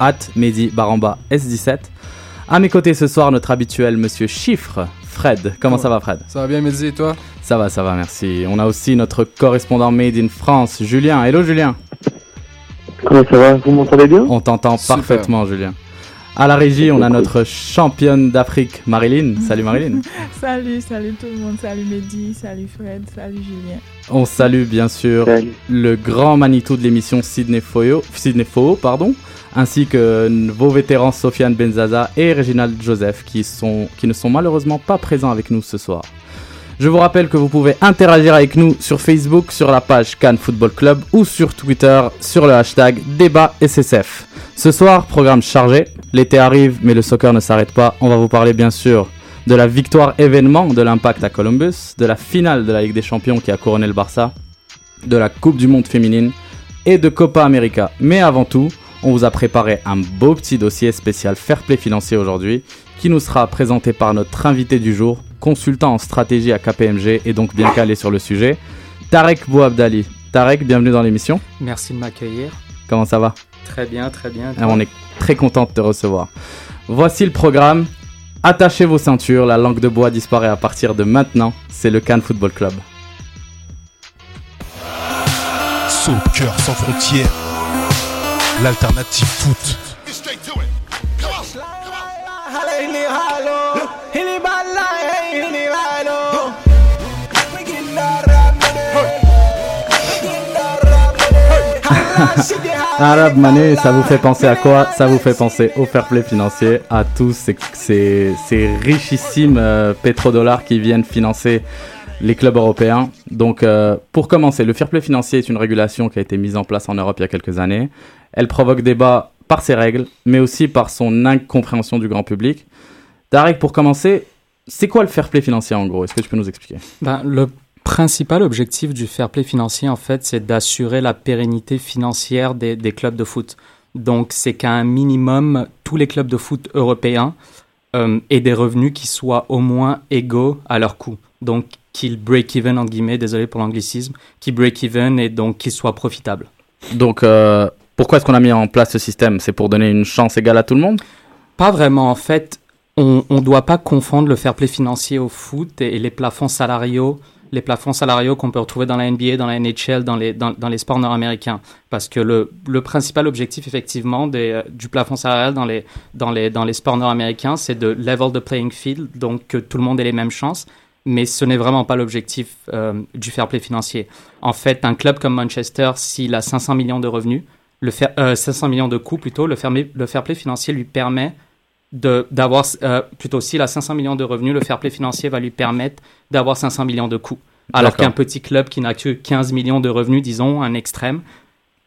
at Mehdi Baramba S17. À mes côtés ce soir, notre habituel monsieur Chiffre, Fred. Comment ça va, Fred? Ça va bien, Mehdi, et toi? Ça va, ça va, merci. On a aussi notre correspondant Made in France, Julien. Hello, Julien. Comment ça va? Vous m'entendez bien? On t'entend parfaitement, Julien. À la régie, on a notre championne d'Afrique, Marilyn. Salut, Marilyn. Salut, salut tout le monde, salut Mehdi, salut Fred, salut Julien. On salue bien sûr Salut. le grand Manitou de l'émission Sydney Foyo, Sydney Fo, pardon, ainsi que vos vétérans Sofiane Benzaza et Reginald Joseph qui, sont, qui ne sont malheureusement pas présents avec nous ce soir. Je vous rappelle que vous pouvez interagir avec nous sur Facebook, sur la page Cannes Football Club ou sur Twitter sur le hashtag débat SSF. Ce soir, programme chargé. L'été arrive, mais le soccer ne s'arrête pas. On va vous parler bien sûr de la victoire événement de l'Impact à Columbus, de la finale de la Ligue des Champions qui a couronné le Barça, de la Coupe du Monde féminine et de Copa América. Mais avant tout, on vous a préparé un beau petit dossier spécial Fair Play financier aujourd'hui qui nous sera présenté par notre invité du jour, consultant en stratégie à KPMG et donc bien calé sur le sujet, Tarek Bouabdali. Tarek, bienvenue dans l'émission. Merci de m'accueillir. Comment ça va? Très bien, très bien. Ah, On est très content de te recevoir. Voici le programme. Attachez vos ceintures, la langue de bois disparaît à partir de maintenant. C'est le Cannes Football Club. Soccer sans frontières, l'alternative foot. Arab Mané, ça vous fait penser à quoi? Ça vous fait penser au fair play financier, à tous ces, richissimes euh, pétrodollars qui viennent financer les clubs européens. Donc, euh, pour commencer, le fair play financier est une régulation qui a été mise en place en Europe il y a quelques années. Elle provoque débat par ses règles, mais aussi par son incompréhension du grand public. Tarek, pour commencer, c'est quoi le fair play financier en gros? Est-ce que tu peux nous expliquer? Ben, le principal objectif du fair play financier, en fait, c'est d'assurer la pérennité financière des, clubs de foot. Donc, c'est qu'à un minimum, tous les clubs de foot européens euh, aient des revenus qui soient au moins égaux à leur coût. Donc, qu'ils break-even, entre guillemets, désolé pour l'anglicisme, qu'ils break-even et donc qu'ils soient profitables. Donc, euh, pourquoi est-ce qu'on a mis en place ce système? C'est pour donner une chance égale à tout le monde? Pas vraiment, en fait. On ne doit pas confondre le fair play financier au foot et, et les plafonds salariaux, les plafonds salariaux qu'on peut retrouver dans la NBA, dans la NHL, dans les, dans, dans les sports nord-américains. Parce que le, le principal objectif, effectivement, des, euh, du plafond salarial dans les, dans les, dans les sports nord-américains, c'est de level the playing field, donc que tout le monde ait les mêmes chances. Mais ce n'est vraiment pas l'objectif euh, du fair play financier. En fait, un club comme Manchester, s'il a 500 millions de revenus, le fair, euh, 500 millions de coûts plutôt, le fair, le fair play financier lui permet d'avoir, euh, plutôt s'il a 500 millions de revenus, le fair play financier va lui permettre d'avoir 500 millions de coûts. Alors qu'un petit club qui n'a que 15 millions de revenus, disons, un extrême,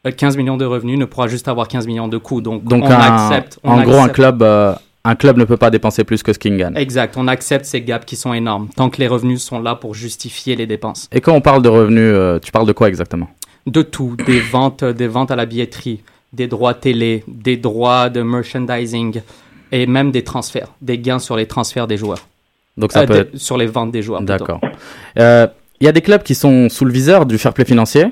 euh, 15 millions de revenus ne pourra juste avoir 15 millions de coûts. Donc, Donc, on un- accepte. on en gros, un club, euh, un club ne peut pas dépenser plus que ce qu'il gagne. Exact, on accepte ces gaps qui sont énormes, tant que les revenus sont là pour justifier les dépenses. Et quand on parle de revenus, euh, tu parles de quoi exactement? De tout, des ventes, des ventes à la billetterie, des droits télé, des droits de merchandising et même des transferts, des gains sur les transferts des joueurs, Donc ça Euh, peut être... sur les ventes des joueurs. D'accord. Euh, Il y a des clubs qui sont sous le viseur du fair play financier.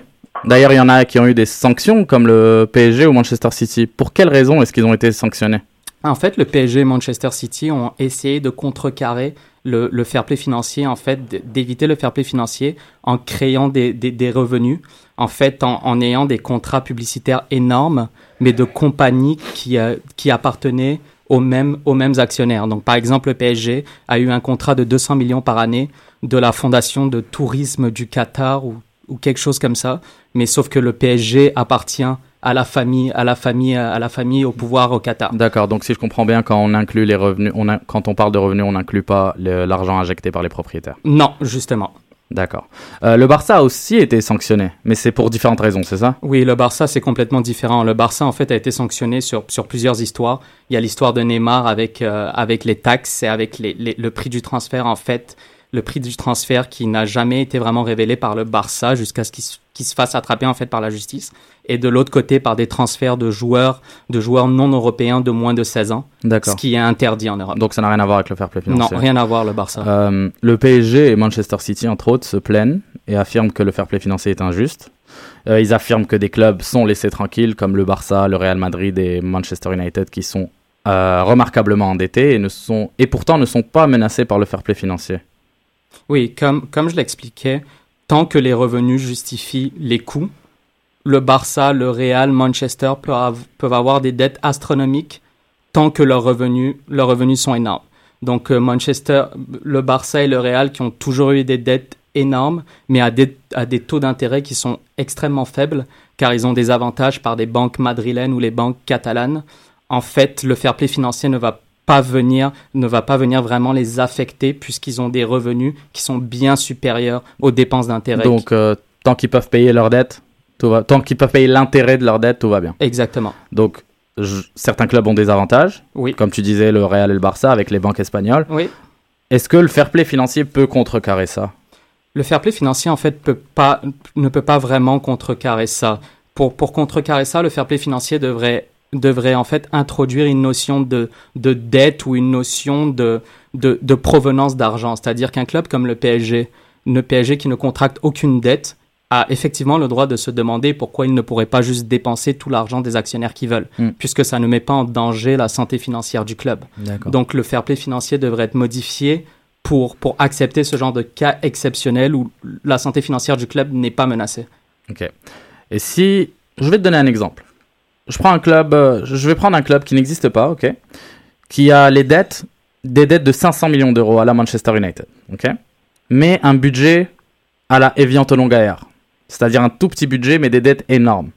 D'ailleurs, il y en a qui ont eu des sanctions, comme le PSG ou Manchester City. Pour quelles raisons est-ce qu'ils ont été sanctionnés? En fait, le PSG et Manchester City ont essayé de contrecarrer le, le fair play financier, en fait, d'éviter le fair play financier en créant des, des, des revenus, en fait, en, en ayant des contrats publicitaires énormes, mais de compagnies qui, euh, qui appartenaient aux mêmes, aux mêmes actionnaires. Donc, par exemple, le PSG a eu un contrat de 200 millions par année de la fondation de tourisme du Qatar ou, ou quelque chose comme ça, mais sauf que le PSG appartient à la famille, à la famille, à la famille au pouvoir au Qatar. D'accord, donc si je comprends bien, quand on inclut les revenus, on a- quand on parle de revenus, on n'inclut pas l'argent injecté par les propriétaires. Non, justement. D'accord. Euh, le Barça a aussi été sanctionné, mais c'est pour différentes raisons, c'est ça? Oui, le Barça, c'est complètement différent. Le Barça, en fait, a été sanctionné sur, sur plusieurs histoires. Il y a l'histoire de Neymar avec, euh, avec les taxes et avec les, les- le prix du transfert, en fait. Le prix du transfert qui n'a jamais été vraiment révélé par le Barça jusqu'à ce qu'il se, fasse attraper, en fait, par la justice. Et de l'autre côté, par des transferts de joueurs, de joueurs non européens de moins de 16 ans. Ce qui est interdit en Europe. Donc ça n'a rien à voir avec le fair play non, financier. rien à voir, le Barça. Euh, le PSG et Manchester City, entre autres, se plaignent et affirment que le fair play financier est injuste. Euh, ils affirment que des clubs sont laissés tranquilles, comme le Barça, le Real Madrid et Manchester United, qui sont euh, remarquablement endettés et, ne sont, et pourtant ne sont pas menacés par le fair play financier. Oui, comme, comme je l'expliquais, tant que les revenus justifient les coûts, le Barça, le Real, Manchester peuvent, avoir des dettes astronomiques tant que leurs revenus, leurs revenus sont énormes. Donc euh, Manchester, le Barça et le Real qui ont toujours eu des dettes énormes, mais à des, à des taux d'intérêt qui sont extrêmement faibles, car ils ont des avantages par des banques madrilènes ou les banques catalanes. En fait, le fair play financier ne va pas venir, ne va pas venir vraiment les affecter puisqu'ils ont des revenus qui sont bien supérieurs aux dépenses d'intérêt. Donc, euh, tant qu'ils peuvent payer leurs dettes, tout va, tant qu'ils peuvent payer l'intérêt de leurs dettes, tout va bien. Exactement. Donc, je- certains clubs ont des avantages, Oui. comme tu disais, le Real et le Barça avec les banques espagnoles. Oui. Est-ce que le fair play financier peut contrecarrer ça? Le fair play financier, en fait, peut pas, ne peut pas vraiment contrecarrer ça. Pour, pour contrecarrer ça, le fair play financier devrait, devrait en fait introduire une notion de, de dette ou une notion de, de, de provenance d'argent. C'est-à-dire qu'un club comme le PSG, le PSG qui ne contracte aucune dette, a effectivement le droit de se demander pourquoi il ne pourrait pas juste dépenser tout l'argent des actionnaires qui veulent, Mm. puisque ça ne met pas en danger la santé financière du club. Donc le fair play financier devrait être modifié pour, pour accepter ce genre de cas exceptionnel où la santé financière du club n'est pas menacée. Ok. Et si je vais te donner un exemple, je prends un club, euh, je vais prendre un club qui n'existe pas, ok, qui a les dettes, des dettes de 500 millions d'euros à la Manchester United, ok, mais un budget à la Evian Longaer, c'est-à-dire un tout petit budget mais des dettes énormes.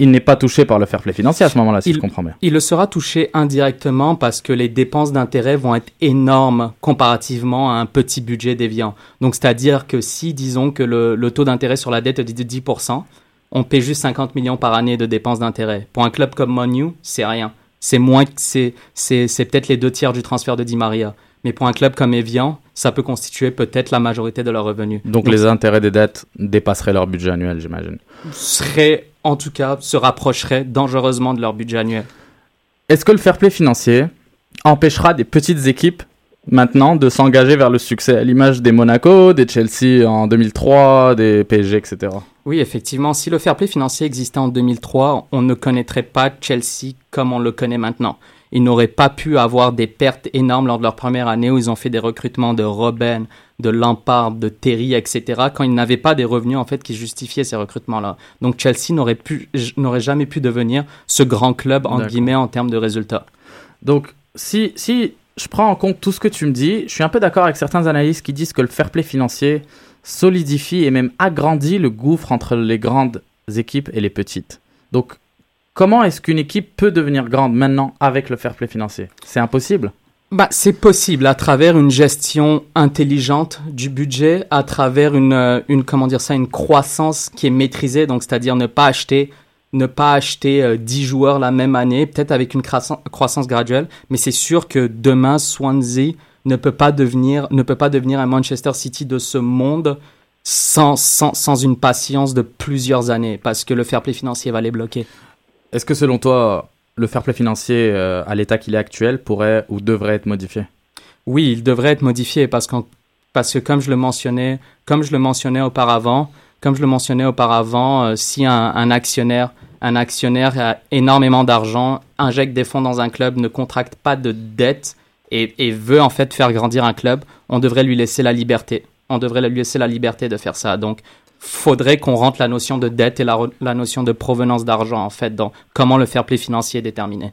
Il n'est pas touché par le fair play financier à ce moment-là, si Il- je comprends bien. Il le sera touché indirectement parce que les dépenses d'intérêt vont être énormes comparativement à un petit budget déviant. Donc c'est-à-dire que si disons que le, le taux d'intérêt sur la dette est de 10%, on paie juste 50 millions par année de dépenses d'intérêt. Pour un club comme Monu, c'est rien. C'est moins que c'est c'est c'est peut-être les deux tiers du transfert de Di Maria. Mais pour un club comme Evian, ça peut constituer peut-être la majorité de leurs revenus. Donc, les intérêts des dettes dépasseraient leur budget annuel, j'imagine. serait, en tout cas, se rapprocherait dangereusement de leur budget annuel. Est-ce que le fair play financier empêchera des petites équipes maintenant de s'engager vers le succès, à l'image des Monaco, des Chelsea en 2003, des PSG, etc. Oui, effectivement, si le fair play financier existait en 2003, on ne connaîtrait pas Chelsea comme on le connaît maintenant. Ils n'auraient pas pu avoir des pertes énormes lors de leur première année où ils ont fait des recrutements de Robben, de Lampard, de Terry, etc. quand ils n'avaient pas des revenus en fait qui justifiaient ces recrutements-là. Donc Chelsea n'aurait pu, n'aurait jamais pu devenir ce grand club en guillemets en termes de résultats. Donc, si, si je prends en compte tout ce que tu me dis, je suis un peu d'accord avec certains analystes qui disent que le fair play financier solidifie et même agrandit le gouffre entre les grandes équipes et les petites. Donc, comment est-ce qu'une équipe peut devenir grande maintenant avec le fair play financier? C'est impossible. Bah, c'est possible à travers une gestion intelligente du budget, à travers une, euh, une comment dire ça, une croissance qui est maîtrisée, donc c'est-à-dire ne pas acheter ne pas acheter euh, 10 joueurs la même année, peut-être avec une croissance, croissance graduelle, mais c'est sûr que demain Swansea ne peut pas devenir ne peut pas devenir un Manchester City de ce monde sans, sans, sans une patience de plusieurs années parce que le fair play financier va les bloquer. Est-ce que selon toi, le fair play financier euh, à l'état qu'il est actuel pourrait ou devrait être modifié? Oui, il devrait être modifié parce, parce que comme je le mentionnais, comme je le mentionnais auparavant, comme je le mentionnais auparavant, euh, si un, un actionnaire, un actionnaire a énormément d'argent, injecte des fonds dans un club, ne contracte pas de dette et, et veut en fait faire grandir un club, on devrait lui laisser la liberté. On devrait lui laisser la liberté de faire ça. Donc, faudrait qu'on rentre la notion de dette et la, notion de provenance d'argent en fait dans comment le fair play financier est déterminé.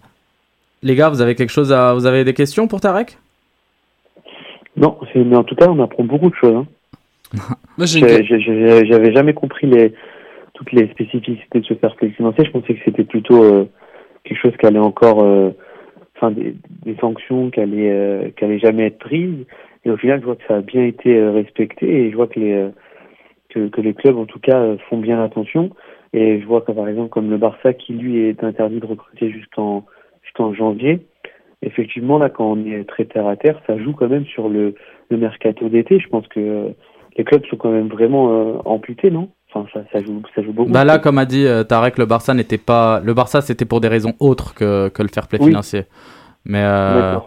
Les gars, vous avez quelque chose à... Vous avez des questions pour Tarek? Non, c'est- mais en tout cas, on apprend beaucoup de choses. hein. J'avais jamais compris les, toutes les spécificités de ce fair play financier. Je pensais que c'était plutôt euh, quelque chose qui allait encore, euh, enfin des, des sanctions qui allaient, euh, qui allaient jamais être prises. Et au final, je vois que ça a bien été respecté et je vois que les, que, que les clubs, en tout cas, font bien attention. Et je vois que par exemple, comme le Barça, qui lui est interdit de recruter jusqu'en jusqu'en janvier. Effectivement, là, quand on est très terre à terre, ça joue quand même sur le, le mercato d'été. Je pense que les clubs sont quand même vraiment euh, amputés, non? Enfin, ça, ça joue, ça joue beaucoup. Bah là, comme a dit euh, Tarek, le Barça n'était pas. Le Barça, c'était pour des raisons autres que, que le fair play Oui. financier. Mais euh.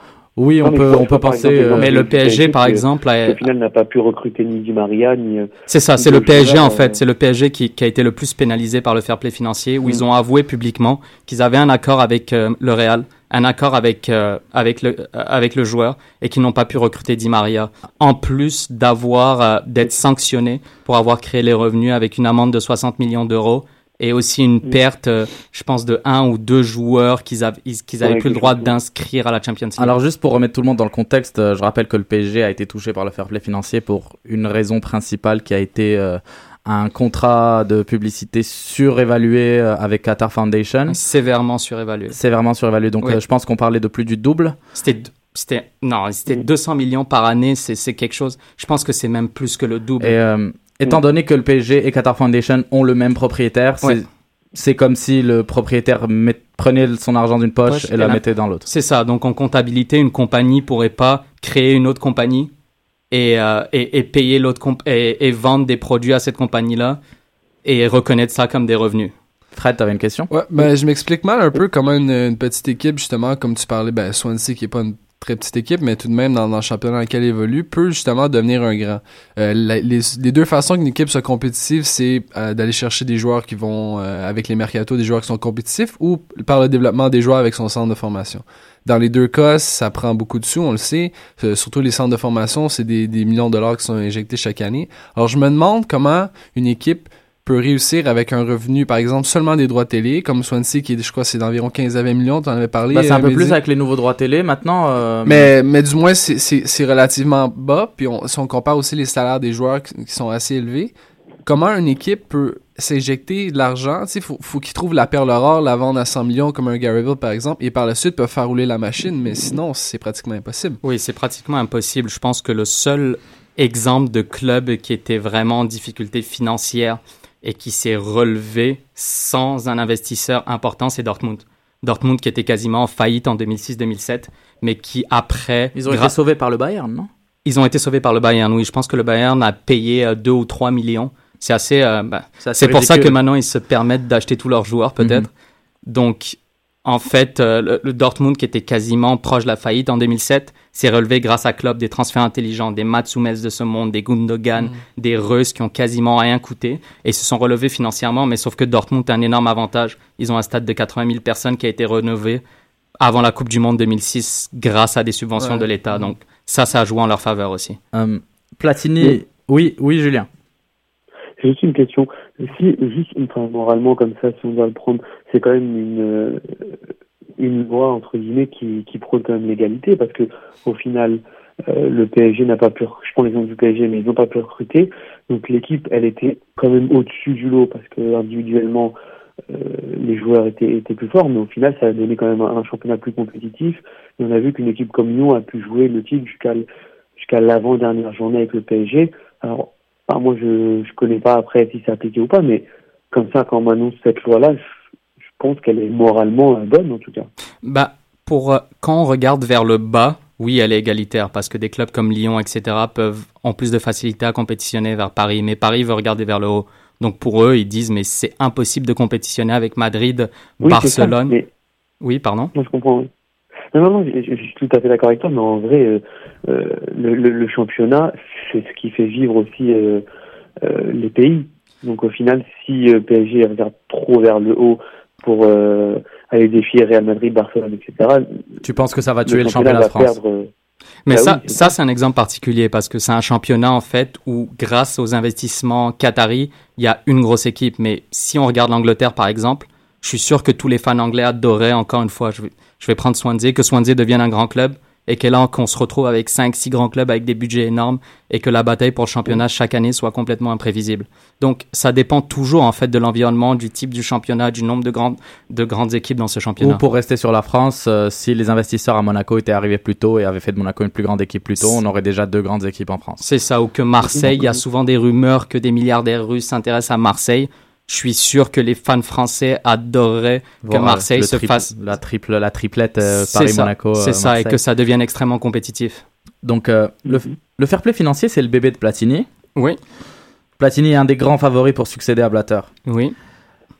Oui, on Non, mais peut, on peut penser. exemple, euh, exemple, Mais le PSG, PSG, par exemple, a- Au final, n'a pas pu recruter ni Di Maria, ni. euh, C'est ça, c'est le PSG joueurs, en fait, euh, c'est le PSG qui, qui a été le plus pénalisé par le fair play financier, où Mm. ils ont avoué publiquement qu'ils avaient un accord avec euh, le Real, un accord avec euh, avec le euh, avec le joueur, et qu'ils n'ont pas pu recruter Di Maria, en plus d'avoir euh, d'être sanctionnés pour avoir créé les revenus avec une amende de 60 millions d'euros et aussi une perte, euh, je pense, de un ou deux joueurs qu'ils avaient ils- qu'ils avaient Ouais, plus le droit d'inscrire à la Champions League. Alors juste pour remettre tout le monde dans le contexte, euh, je rappelle que le PSG a été touché par le fair play financier pour une raison principale qui a été euh, un contrat de publicité surévalué euh, avec Qatar Foundation, sévèrement surévalué. sévèrement surévalué. Donc Oui. euh, je pense qu'on parlait de plus du double. C'était, c'était, non, c'était Mm. 200 millions par année, c'est, c'est quelque chose. Je pense que c'est même plus que le double. Et euh, étant donné que le PSG et Qatar Foundation ont le même propriétaire, c'est Ouais. c'est comme si le propriétaire met- prenait son argent d'une poche Poche et et la la- mettait dans l'autre. C'est ça. Donc en comptabilité, une compagnie pourrait pas créer une autre compagnie et, euh, et, et payer l'autre comp- et, et vendre des produits à cette compagnie-là et reconnaître ça comme des revenus. Fred, t'avais une question? Ouais, ben, je m'explique mal un peu comment une, une petite équipe, justement, comme tu parlais, ben, Swansea, qui est pas une très petite équipe, mais tout de même, dans, dans le championnat dans lequel elle évolue, peut justement devenir un grand. Euh, la- les, les deux façons qu'une équipe soit compétitive, c'est euh, d'aller chercher des joueurs qui vont, euh, avec les mercatos, des joueurs qui sont compétitifs, ou par le développement des joueurs avec son centre de formation. Dans les deux cas, ça prend beaucoup de sous, on le sait. Euh, surtout les centres de formation, c'est des, des millions de dollars qui sont injectés chaque année. Alors, je me demande comment une équipe peut réussir avec un revenu, par exemple, seulement des droits télé, comme Swansea, qui est, je crois, c'est d'environ 15 à 20 millions, tu en avais parlé. Bah, C'est un euh, peu plus avec les nouveaux droits télé maintenant. euh, Mais, mais du moins, c'est- relativement bas. Puis on- si on compare aussi les salaires des joueurs qui, qui sont assez élevés, comment une équipe peut s'injecter de l'argent? Il faut, faut qu'ils trouvent la perle rare, la vendre à 100 millions, comme un Garyville, par exemple, et par la suite peuvent faire rouler la machine. Mais sinon, c'est pratiquement impossible. Oui, c'est pratiquement impossible. Je pense que le seul exemple de club qui était vraiment en difficulté financière et qui s'est relevé sans un investisseur important, c'est Dortmund. Dortmund qui était quasiment en faillite en 2006-2007, mais qui après... Ils ont été sauvés par le Bayern, non? Ils ont été sauvés par le Bayern, oui. Je pense que le Bayern a payé 2 ou 3 millions. C'est assez... euh, bah, C'est assez c'est pour ça que maintenant ils se permettent d'acheter tous leurs joueurs, peut-être. Donc, en fait, euh, le, le Dortmund, qui était quasiment proche de la faillite en 2007, s'est relevé grâce à Klopp, des transferts intelligents, des Mats Hummels de ce monde, des Gundogan, des Reus qui ont quasiment rien coûté et se sont relevés financièrement. Mais sauf que Dortmund a un énorme avantage. Ils ont un stade de 80 000 personnes qui a été rénové avant la Coupe du Monde 2006 grâce à des subventions Ouais. de l'État. Donc, ça, ça a joué en leur faveur aussi. Euh, Platini, oui, oui, Julien. Juste une question. Si, juste, enfin, moralement, comme ça, si on doit le prendre, c'est quand même une, euh, une loi, entre guillemets, qui, qui prône quand même l'égalité, parce que, au final, euh, le PSG n'a pas pu, je prends l'exemple du PSG, mais ils n'ont pas pu recruter. Donc, l'équipe, elle était quand même au-dessus du lot, parce que, individuellement, euh, les joueurs étaient, étaient plus forts, mais au final, ça a donné quand même un, un championnat plus compétitif. Et on a vu qu'une équipe comme Lyon a pu jouer le titre jusqu'à jusqu'à l'avant-dernière journée avec le PSG. Alors, Enfin, moi, je je connais pas après si c'est appliqué ou pas, mais comme ça, quand on m'annonce cette loi-là, je, je pense qu'elle est moralement euh, bonne, en tout cas. Bah, pour euh, quand on regarde vers le bas, oui, elle est égalitaire parce que des clubs comme Lyon, etc., peuvent ont plus de facilité à compétitionner vers Paris. Mais Paris veut regarder vers le haut. Donc pour eux, ils disent mais c'est impossible de compétitionner avec Madrid, Oui, c'est ça, Barcelone. mais Oui, pardon. moi, je comprends. oui. Non, non, non, je, je- je suis tout à fait d'accord avec toi, mais en vrai, euh, euh, le, le, le championnat, c'est ce qui fait vivre aussi euh, les pays. Donc au final, si PSG regarde trop vers le haut pour aller défier Real Madrid, Barcelone, etc., Tu penses que ça va tuer le, championnat championnat de France? perdre. Mais Bah ça, oui, ça c'est un exemple particulier parce que c'est un championnat en fait où, grâce aux investissements qataris, il y a une grosse équipe. Mais si on regarde l'Angleterre par exemple, je suis sûr que tous les fans anglais adoraient encore une fois. Je vais, je vais prendre Swansea, que Swansea devienne un grand club et que là qu'on se retrouve avec 5 six grands clubs avec des budgets énormes et que la bataille pour le championnat chaque année soit complètement imprévisible. Donc ça dépend toujours en fait de l'environnement, du type du championnat, du nombre de grandes de grandes équipes dans ce Ou championnat. pour rester sur la France, euh, si les investisseurs à Monaco étaient arrivés plus tôt et avaient fait de Monaco une plus grande équipe plus tôt, on aurait déjà deux grandes équipes en France. C'est ça, ou que Marseille, il y a souvent des rumeurs que des milliardaires russes s'intéressent à Marseille. Je suis sûr que les fans français adoreraient que euh, Marseille le se triple- fasse. la triple, la triplette euh, C'est Paris-Monaco. ça, euh, c'est ça, et que ça devienne extrêmement compétitif. Donc euh, le, le fair play financier, c'est le bébé de Platini. Oui, Platini est un des grands favoris pour succéder à Blatter. oui.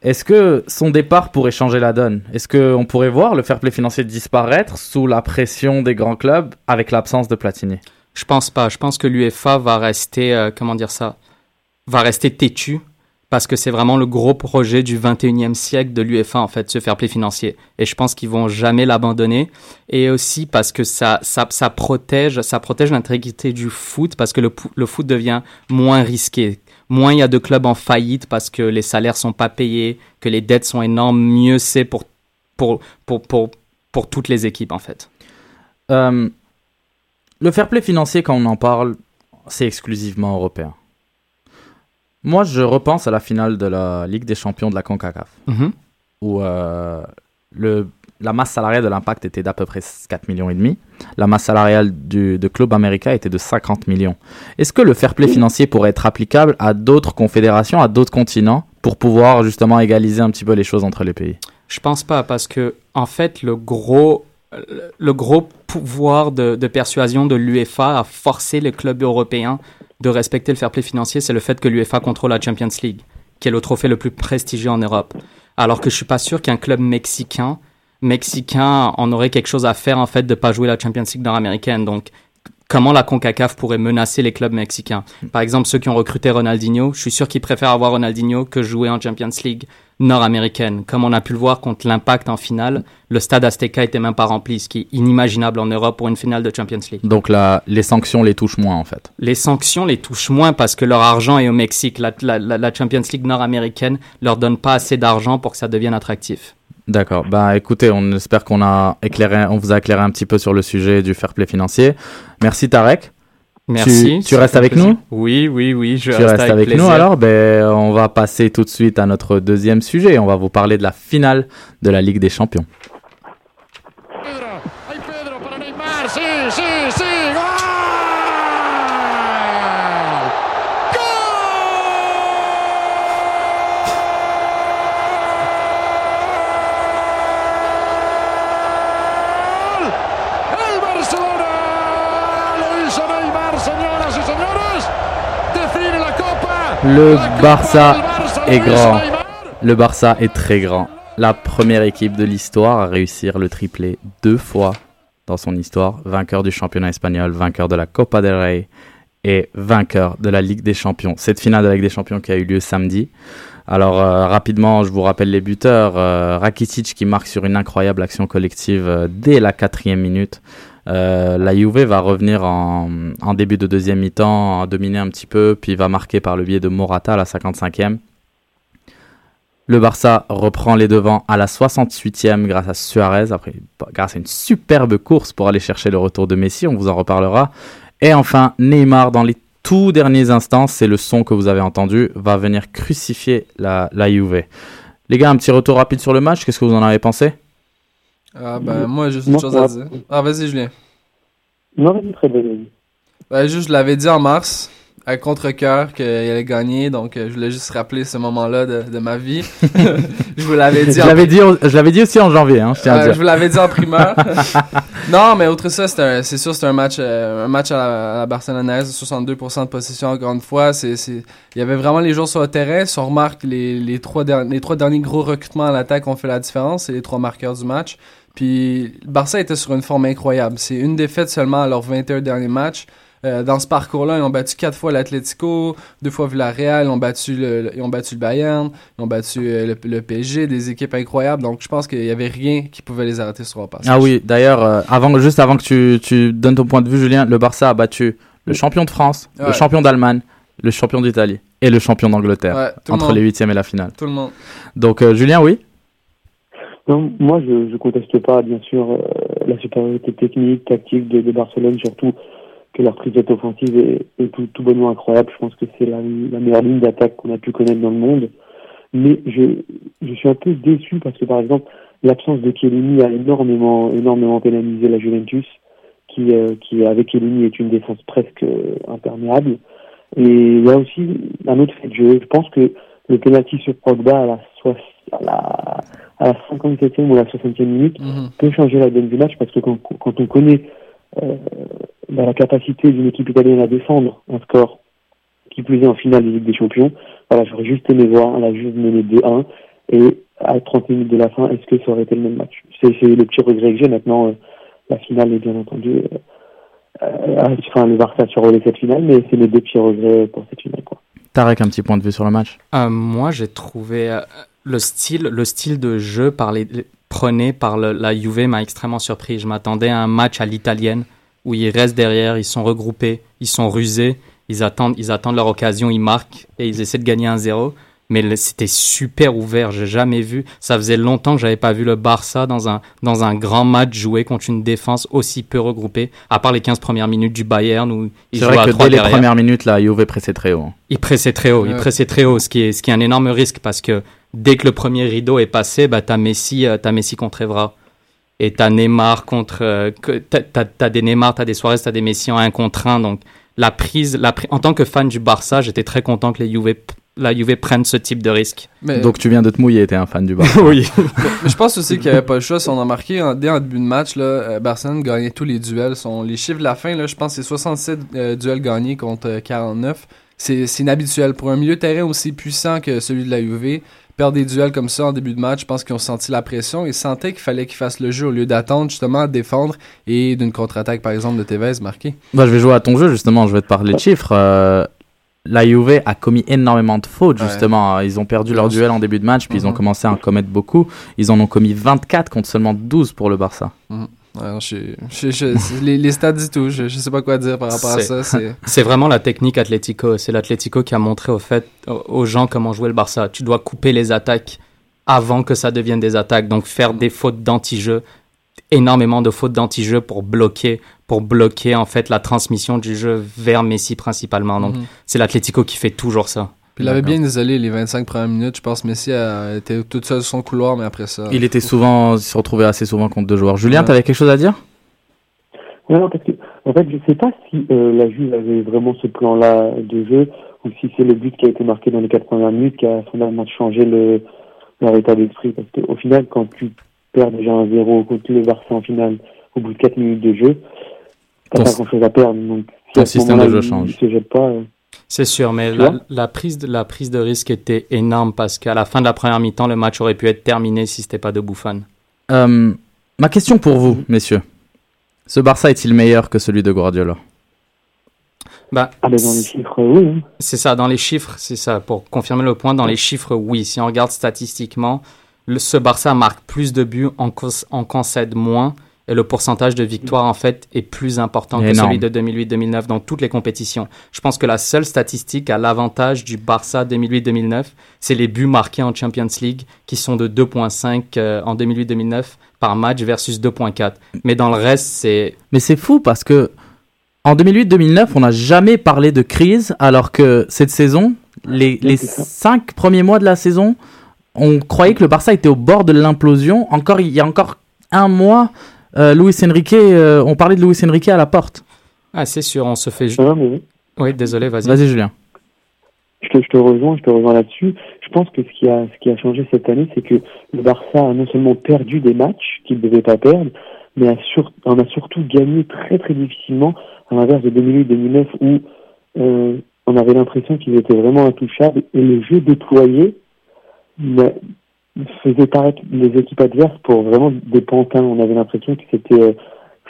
Est-ce que son départ pourrait changer la donne? Est-ce qu'on pourrait voir le fair play financier disparaître sous la pression des grands clubs avec l'absence de Platini? Je pense pas. Je pense que l'UEFA va rester, euh, comment dire ça, va rester têtu parce que c'est vraiment le gros projet du 21e siècle de l'UEFA, en fait, ce fair play financier. Et je pense qu'ils vont jamais l'abandonner. Et aussi parce que ça, ça, ça protège, ça protège l'intégrité du foot parce que le, le foot devient moins risqué. Moins il y a de clubs en faillite parce que les salaires sont pas payés, que les dettes sont énormes, mieux c'est pour, pour, pour, pour, pour toutes les équipes, en fait. Euh, le fair play financier, quand on en parle, c'est exclusivement européen. Moi, je repense à la finale de la Ligue des champions de la CONCACAF, Mhm. où euh, le, la masse salariale de l'Impact était d'à peu près 4 millions et demi. La masse salariale du, de Club América était de 50 millions. Est-ce que le fair play financier pourrait être applicable à d'autres confédérations, à d'autres continents, pour pouvoir justement égaliser un petit peu les choses entre les pays? Je pense pas parce que en fait le gros le gros pouvoir de, persuasion de l'UEFA a forcé les clubs européens de respecter le fair play financier, c'est le fait que l'UEFA contrôle la Champions League, qui est le trophée le plus prestigieux en Europe. Alors que je suis pas sûr qu'un club mexicain mexicain en aurait quelque chose à faire en fait de pas jouer la Champions League nord-américaine. Donc comment la CONCACAF pourrait menacer les clubs mexicains? Par exemple, ceux qui ont recruté Ronaldinho, je suis sûr qu'ils préfèrent avoir Ronaldinho que jouer en Champions League nord-américaine. Comme on a pu le voir contre l'Impact en finale, le stade Azteca était même pas rempli, ce qui est inimaginable en Europe pour une finale de Champions League. Donc la, les sanctions les touchent moins en fait. Les sanctions les touchent moins parce que leur argent est au Mexique. La, la Champions League nord-américaine leur donne pas assez d'argent pour que ça devienne attractif. D'accord. Bah écoutez, on espère qu'on a éclairé, on vous a éclairé un petit peu sur le sujet du fair play financier. Merci Tarek. Merci. Tu, tu restes avec nous? Oui, oui, oui. Je tu reste restes avec, avec, nous alors. Ben on va passer tout de suite à notre deuxième sujet. On va vous parler de la finale de la Ligue des Champions. Le Barça est grand. Le Barça est très grand. La première équipe de l'histoire à réussir le triplé deux fois dans son histoire. Vainqueur du championnat espagnol, vainqueur de la Copa del Rey et vainqueur de la Ligue des Champions. Cette finale de la Ligue des Champions qui a eu lieu samedi. Alors euh, rapidement, je vous rappelle les buteurs. Euh, Rakitic qui marque sur une incroyable action collective euh, dès la quatrième minute. Euh, la Juve va revenir en, début de deuxième mi-temps, dominer un petit peu, puis va marquer par le biais de Morata à la 55e. Le Barça reprend les devants à la 68e grâce à Suarez, après, grâce à une superbe course pour aller chercher le retour de Messi, on vous en reparlera. Et enfin, Neymar, dans les tout derniers instants, c'est le son que vous avez entendu, va venir crucifier la, la. Les gars, un petit retour rapide sur le match, qu'est-ce que vous en avez pensé? Ah ben moi juste une Moi, chose à dire. Ah vas-y Julien. Non, vas-y, très bien. Ben juste je l'avais dit en mars à contre-cœur qu'il allait gagner donc euh, je voulais juste rappeler ce moment-là de, de ma vie. je vous l'avais dit Je en l'avais dit, je l'avais dit aussi en janvier, hein, je tiens à Euh, dire. je vous l'avais dit en primeur. non, mais outre ça, c'est un- c'est sûr, c'est un match, euh, un match à la, à la barcelonaise, 62% de possession encore une fois. C'est, c'est, il y avait vraiment les joueurs sur le terrain. Si on remarque les, les trois derniers, les trois derniers gros recrutements à l'attaque ont fait la différence. C'est les trois marqueurs du match. Puis le Barça était sur une forme incroyable. C'est une défaite seulement à leurs 21 derniers matchs. Euh, dans ce parcours-là, ils ont battu quatre fois l'Atlético, deux fois Villarreal, ils ont battu le, ils ont battu le Bayern, ils ont battu euh, le, le PSG, des équipes incroyables. Donc je pense qu'il y avait rien qui pouvait les arrêter sur leur passage. Ah oui, d'ailleurs, euh, avant, juste avant que tu, tu donnes ton point de vue, Julien, le Barça a battu le champion de France, le champion d'Allemagne, le champion d'Italie et le champion d'Angleterre Ouais, tout le entre les huitièmes et la finale. Tout le monde. Donc, euh, Julien, oui? Non, moi, je ne conteste pas, bien sûr, euh, la supériorité technique, tactique de, de Barcelone, surtout que leur triplette offensive est, est tout, tout bonnement incroyable. Je pense que c'est la, la meilleure ligne d'attaque qu'on a pu connaître dans le monde. Mais je, je suis un peu déçu parce que, par exemple, l'absence de Chiellini a énormément, énormément pénalisé la Juventus, qui, euh, qui avec Chiellini est une défense presque euh, imperméable. Et il y a aussi un autre fait de jeu. Je pense que le penalty sur Pogba à la, à la, à la 57e ou à la 60e minute Mhm. peut changer la donne du match parce que quand, quand on connaît euh, bah, la capacité d'une équipe italienne à défendre un score qui plus est en finale de Ligue des Champions, voilà, j'aurais juste aimé voir la Juve mener 2-1 Et à 30 minutes de la fin, est-ce que ça aurait été le même match? C'est le petit regret que j'ai. Maintenant, euh, la finale est bien entendu. Euh, euh, enfin, le Barça survolé cette finale, mais c'est les deux petits regrets pour cette finale. Quoi. Tarek, un petit point de vue sur le match Euh, moi, j'ai trouvé euh, le style, le style de jeu par les, prôné par la Juve m'a extrêmement surpris. Je m'attendais à un match à l'italienne où ils restent derrière, ils sont regroupés, ils sont rusés, ils attendent, ils attendent leur occasion, ils marquent et ils essaient de gagner un 0 Mais le- c'était super ouvert, j'ai jamais vu. Ça faisait longtemps que j'avais pas vu le Barça dans un dans un grand match jouer contre une défense aussi peu regroupée. À part les 15 premières minutes du Bayern où ils C'est vrai à que dès les premières minutes, la Juve pressait très haut. hein. Il pressait très haut, il Ouais. pressait très haut, ce qui est, ce qui est un énorme risque parce que dès que le premier rideau est passé, bah, t'as Messi, euh, t'as Messi contre Evra. Et t'as Neymar contre, euh, que- t'as, t'as, t'as des Neymar, t'as des Suarez, t'as des Messi en 1 contre 1. Donc, la prise, la pri- en tant que fan du Barça, j'étais très content que les Juve, la Juve prenne ce type de risque. Mais, Donc tu viens de te mouiller, t'es un fan du Barça. oui. mais je pense aussi qu'il n'y avait pas le choix. Si on a marqué en, dès en début de match, là, euh, Barcelone gagnait tous les duels. Son, les chiffres de la fin, là, je pense que c'est 67 euh, duels gagnés contre euh, 49. C'est c'est inhabituel. Pour un milieu de terrain aussi puissant que celui de la UV, perdre des duels comme ça en début de match, je pense qu'ils ont senti la pression et sentaient qu'il fallait qu'ils fassent le jeu au lieu d'attendre justement à défendre et d'une contre-attaque par exemple de Tevez marqué. Bah, je vais jouer à ton jeu, justement, je vais te parler de chiffres. Euh, la Juve a commis énormément de fautes, Ouais. justement. Ils ont perdu leur duel en début de match, puis ils ont Mhm. commencé à en commettre beaucoup. Ils en ont commis 24 contre seulement 12 pour le Barça. Ouais, non, je, je- je- c'est- les, les stats disent tout. Je, je sais pas quoi dire par rapport à ça. C'est vraiment la technique Atlético. C'est l'Atlético qui a montré au fait, aux- aux gens comment jouer le Barça. Tu dois couper les attaques avant que ça devienne des attaques. Donc faire des fautes d'anti-jeu, énormément de fautes d'anti-jeu pour bloquer, pour bloquer en fait la transmission du jeu vers Messi principalement. Donc Mhm. c'est l'Atlético qui fait toujours ça. Puis il avait bien isolé les 25 premières minutes. Je pense que Messi a été tout seul sur son couloir, mais après ça. Il était souvent, il se retrouvait assez souvent contre deux joueurs. Julien, Ouais. t'avais quelque chose à dire? Non, parce que, en fait, je sais pas si euh, la Juve avait vraiment ce plan-là de jeu, ou si c'est le but qui a été marqué dans les quatre premières minutes qui a finalement changé le, leur état d'esprit. Parce qu'au final, quand tu perds déjà un 0 contre le Barça en finale, au bout de 4 minutes de jeu, t'as pas grand-chose à perdre. Donc, si ton à ce système de jeu change. Il se jette pas. euh, C'est sûr, mais la, prise de, la prise de risque était énorme parce qu'à la fin de la première mi-temps, le match aurait pu être terminé si c'était pas de Buffon. Euh, Ma question pour vous, messieurs. Ce Barça est-il meilleur que celui de Guardiola? Bah, Ah, ben dans les chiffres, oui. hein. C'est ça, dans les chiffres, c'est ça. Pour confirmer le point, dans les chiffres, oui. Si on regarde statistiquement, le, ce Barça marque plus de buts, en, cons- en concède moins, et le pourcentage de victoires, en fait, est plus important que celui de 2008-2009 dans toutes les compétitions. Je pense que la seule statistique à l'avantage du Barça 2008-2009, c'est les buts marqués en Champions League, qui sont de 2.5 euh, en 2008-2009 par match versus 2.4. Mais dans le reste, c'est... Mais c'est fou parce que en 2008-2009, on n'a jamais parlé de crise, alors que cette saison, les, les cinq premiers mois de la saison, on croyait que le Barça était au bord de l'implosion. Encore, il y a encore un mois, euh, Luis Enrique, euh, on parlait de Luis Enrique à la porte. Ah, c'est sûr, on se fait... ju- Non, mais oui. Désolé, vas-y. Vas-y, Julien. Je te, je te rejoins, je te rejoins là-dessus. Je pense que ce qui a, ce qui a changé cette année, c'est que le Barça a non seulement perdu des matchs qu'il ne devait pas perdre, mais a sur, en a surtout gagné très très difficilement, à l'inverse de 2008-2009 où euh, on avait l'impression qu'ils étaient vraiment intouchables et le jeu déployé faisait paraître les équipes adverses pour vraiment des pantins. On avait l'impression que c'était euh,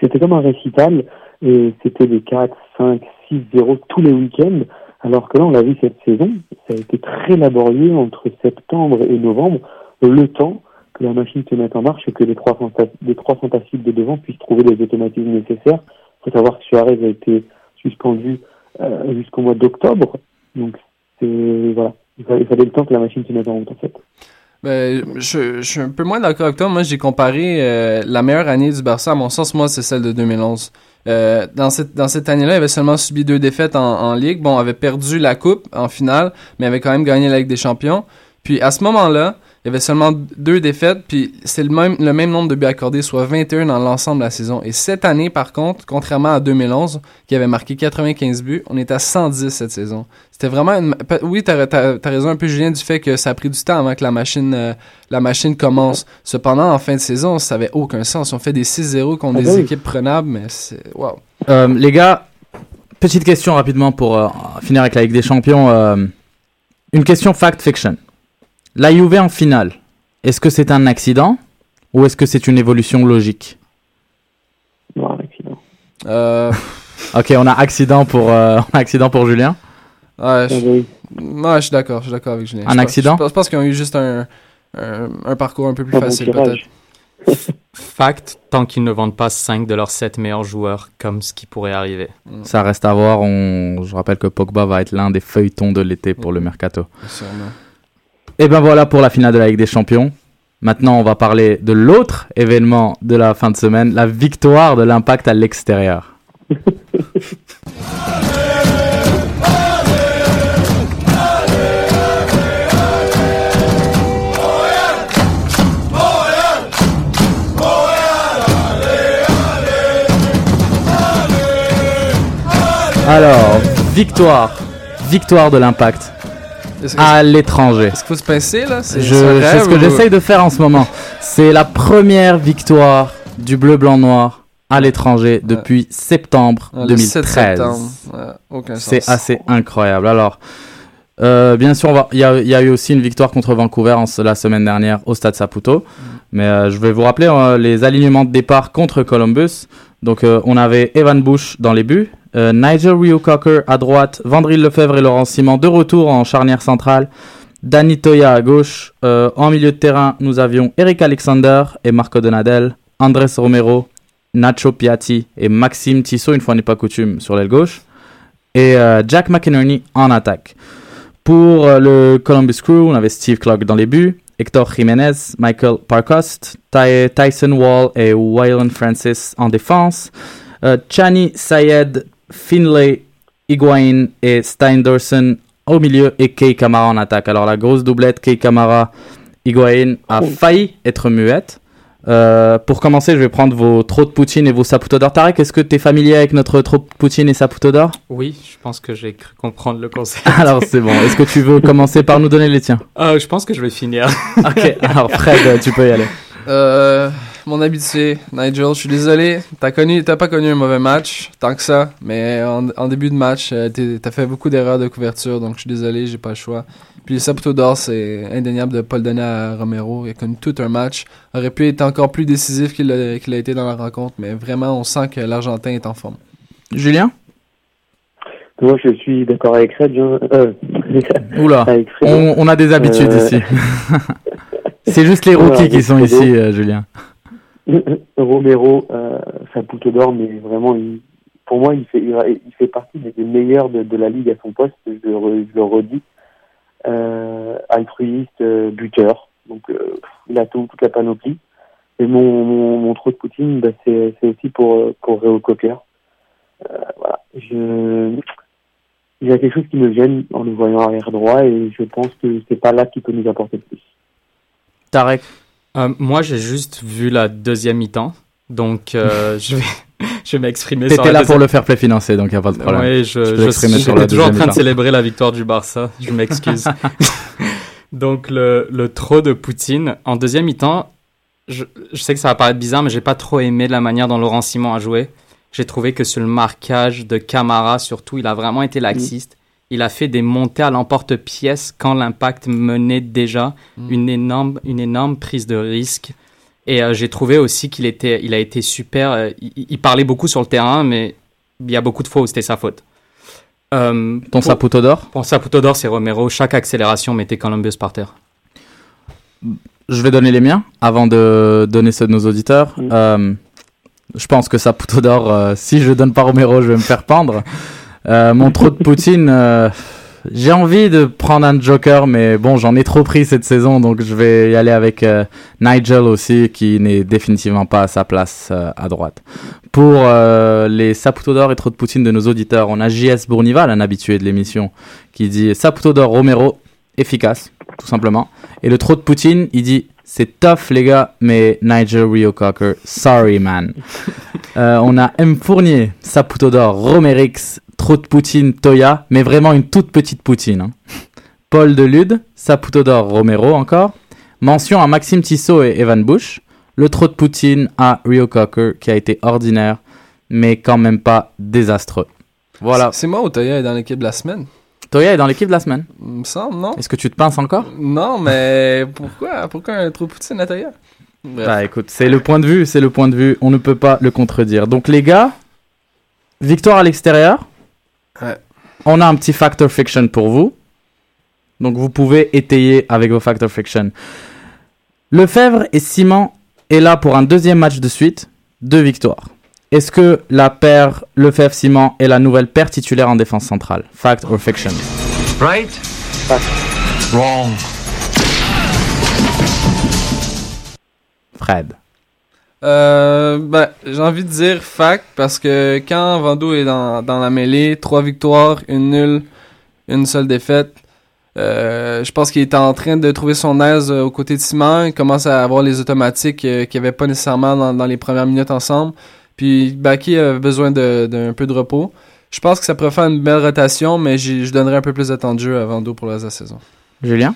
c'était comme un récital et c'était des 4, 5, 6, 0 tous les week-ends. Alors que là, on l'a vu cette saison, ça a été très laborieux entre septembre et novembre, le temps que la machine se mette en marche et que les trois, les trois fantastiques de devant puissent trouver les automatismes nécessaires. Il faut savoir que Suarez a été suspendu euh, jusqu'au mois d'octobre. Donc, c'est, voilà. Il fallait, le temps que la machine se mette en route, en fait. Ben, je, je suis un peu moins d'accord avec toi. Moi, j'ai comparé euh, la meilleure année du Barça, à mon sens, moi, c'est celle de 2011. Euh, dans cette, dans cette année-là, il avait seulement subi deux défaites en, en Ligue. Bon, il avait perdu la Coupe en finale, mais avait quand même gagné la Ligue des Champions. Puis à ce moment-là, il y avait seulement deux défaites, puis c'est le même, le même nombre de buts accordés, soit 21 dans l'ensemble de la saison. Et cette année, par contre, contrairement à 2011, qui avait marqué 95 buts, on est à 110 cette saison. C'était vraiment une... Oui, t'as as, raison un peu, Julien, du fait que ça a pris du temps avant que la machine, euh, la machine commence. Cependant, en fin de saison, ça avait aucun sens. On fait des 6-0 contre Ah des oui. équipes prenables, mais c'est... Wow. Euh, les gars, petite question rapidement pour euh, finir avec la Ligue des Champions. euh, une question fact-fiction. La Juve en finale, Est-ce que c'est un accident ou est-ce que c'est une évolution logique Non, un accident. Euh, Ok, on a accident pour, euh, on a accident pour Julien. ouais, je, oui. ouais, je suis d'accord, je suis d'accord avec Julien. Un Je accident? Je pense, je pense qu'ils ont eu juste un, un, un parcours un peu plus facile, peut-être. Fact, tant qu'ils ne vendent pas 5 de leurs 7 meilleurs joueurs, comme ce qui pourrait arriver. Ça reste à voir. On... Je rappelle que Pogba va être l'un des feuilletons de l'été pour le mercato. Sûrement. Et ben voilà pour la finale de la Ligue des Champions. Maintenant, on va parler de l'autre événement de la fin de semaine, la victoire de l'Impact à l'extérieur. Alors, victoire, victoire de l'Impact à l'étranger. est-ce qu'il faut se pincer, là? C'est Je- c'est un C'est rêve ce que ou- j'essaye de faire en ce moment. C'est la première victoire du bleu, blanc, noir à l'étranger depuis septembre Ah, le 7 2013. septembre. Ouais, aucun C'est assez incroyable. Alors, euh, bien sûr, on va- il y, a- il y a eu aussi une victoire contre Vancouver en, la semaine dernière au Stade Saputo. Mais euh, je vais vous rappeler euh, les alignements de départ contre Columbus. Donc, euh, on avait Evan Bush dans les buts, euh, Nigel Rio-Cocker à droite, Vandril Lefebvre et Laurent Simon de retour en charnière centrale, Danny Toya à gauche. Euh, en milieu de terrain, nous avions Eric Alexander et Marco Donadel, Andrés Romero, Nacho Piatti et Maxime Tissot, une fois n'est pas coutume, sur l'aile gauche. Et euh, Jack McInerney en attaque. Pour euh, le Columbus Crew, on avait Steve Clark dans les buts, Hector Jiménez, Michael Parkost, Ty- Tyson Wall et Waylon Francis en défense, Chani Sayed, Finlay, Higuain et Steinderson au milieu et Kei Kamara en attaque. Alors la grosse doublette Kei Kamara, Higuain a failli être muette. Euh, pour commencer, je vais prendre vos trop de Poutine et vos Saputo d'or. Tarek, est-ce que tu es familier avec notre trop de Poutine et Saputo d'or? Oui, je pense que j'ai cru comprendre le concept. Alors c'est bon. Est-ce que tu veux commencer par nous donner les tiens? Ah, je pense que je vais finir. Ok. Alors Fred, euh, tu peux y aller. Euh, mon habitué, Nigel, je suis désolé. T'as connu, t'as pas connu un mauvais match, tant que ça. Mais en, en début de match, euh, t'as fait beaucoup d'erreurs de couverture, donc je suis désolé, j'ai pas le choix. Puis le Saputo d'or, c'est indéniable de pas le donner à Romero. Il a connu tout un match. Aurait pu être encore plus décisif qu'il a, été dans la rencontre, mais vraiment, on sent que l'Argentin est en forme. Julien? Moi, je suis d'accord avec Fred. Jean- Euh, Oula. avec Fred. On, on a des habitudes Euh, ici. c'est juste les rookies Voilà, qui sont ici, euh, Julien. Romero, euh, Saputo d'or, mais vraiment, pour moi, il fait, il, fait partie des, meilleurs de, la ligue à son poste. Je le, le redis. Euh, altruiste, euh, buteur. Donc, euh, il a tout, toute la panoplie. Et mon, mon, de Poutine, bah, c'est aussi pour, pour Réo. Euh, voilà. Il y a quelque chose qui me gêne en le voyant arrière droit et je pense que c'est pas là qu'il peut nous apporter plus. Tarek. Euh, moi, j'ai juste vu la deuxième mi-temps, donc euh, je vais, je vais m'exprimer sur T'étais la là pour le fair play financier, donc il n'y a pas de problème. Oui, je, Je la toujours en train de célébrer la victoire du Barça. Je m'excuse. Donc, le, le trop de Poutine. En deuxième mi-temps, je, je sais que ça va paraître bizarre, mais j'ai pas trop aimé la manière dont Laurent Simon a joué. J'ai trouvé que sur le marquage de Camara, surtout, il a vraiment été laxiste. Il a fait des montées à l'emporte-pièce quand l'impact menait déjà Mm. une énorme, une énorme prise de risque. Et euh, j'ai trouvé aussi qu'il était, il a été super. euh, il, il parlait beaucoup sur le terrain, mais il y a beaucoup de fois où c'était sa faute. Euh, Ton pour- Saputo d'or? Pour Saputo d'or, c'est Romero. Chaque accélération mettait Columbus par terre. Je vais donner les miens avant de donner ceux de nos auditeurs. Mm. Euh, je pense que Saputo d'or, euh, si je donne pas Romero, je vais me faire pendre. Euh, mon trou de Poutine, euh, j'ai envie de prendre un joker, mais bon, j'en ai trop pris cette saison, donc je vais y aller avec euh, Nigel aussi, qui n'est définitivement pas à sa place à droite. Pour les Saputo d'or et trop de Poutine de nos auditeurs, on a JS Bournival, un habitué de l'émission, qui dit Saputo d'or Romero, efficace, tout simplement. Et le trop de Poutine, il dit c'est tough les gars, mais Nigel Rio Cocker, sorry man. Euh, on a M Fournier, Saputo d'or, Romerix, trop de Poutine, Toya, mais vraiment une toute petite Poutine. hein. Paul Delude, Saputo d'or, Romero encore. Mention à Maxime Tissot et Evan Bush. Le trop de Poutine à Rio Cocker qui a été ordinaire, mais quand même pas désastreux. Voilà. C'est moi ou Toya est dans l'équipe de la semaine? Toya est dans l'équipe de la semaine. Il me semble, non? Est-ce que tu te penses encore? Non, mais pourquoi? Pourquoi un trou poutine à Toya? Bref. Bah écoute, c'est le point de vue, c'est le point de vue, on ne peut pas le contredire. Donc les gars, victoire à l'extérieur. Ouais. On a un petit factor fiction pour vous. Donc vous pouvez étayer avec vos factor fiction. Lefebvre et Simon est là pour un deuxième match de suite, deux victoires. Est-ce que la paire Lefebvre-Simon est la nouvelle paire titulaire en défense centrale? Fact or fiction? Right? Wrong. Fred. Euh, ben, j'ai envie de dire fact parce que quand Vando est dans, dans la mêlée, trois victoires, une nulle, une seule défaite, euh, je pense qu'il est en train de trouver son aise euh, aux côtés de Simon. Il commence à avoir les automatiques euh, qu'il n'y avait pas nécessairement dans, dans les premières minutes ensemble. Puis Baki a besoin de- d'un peu de repos. Je pense que ça pourrait faire une belle rotation, mais j'ai- je donnerais un peu plus de temps de jeu à Vando pour le reste de la saison. Julien?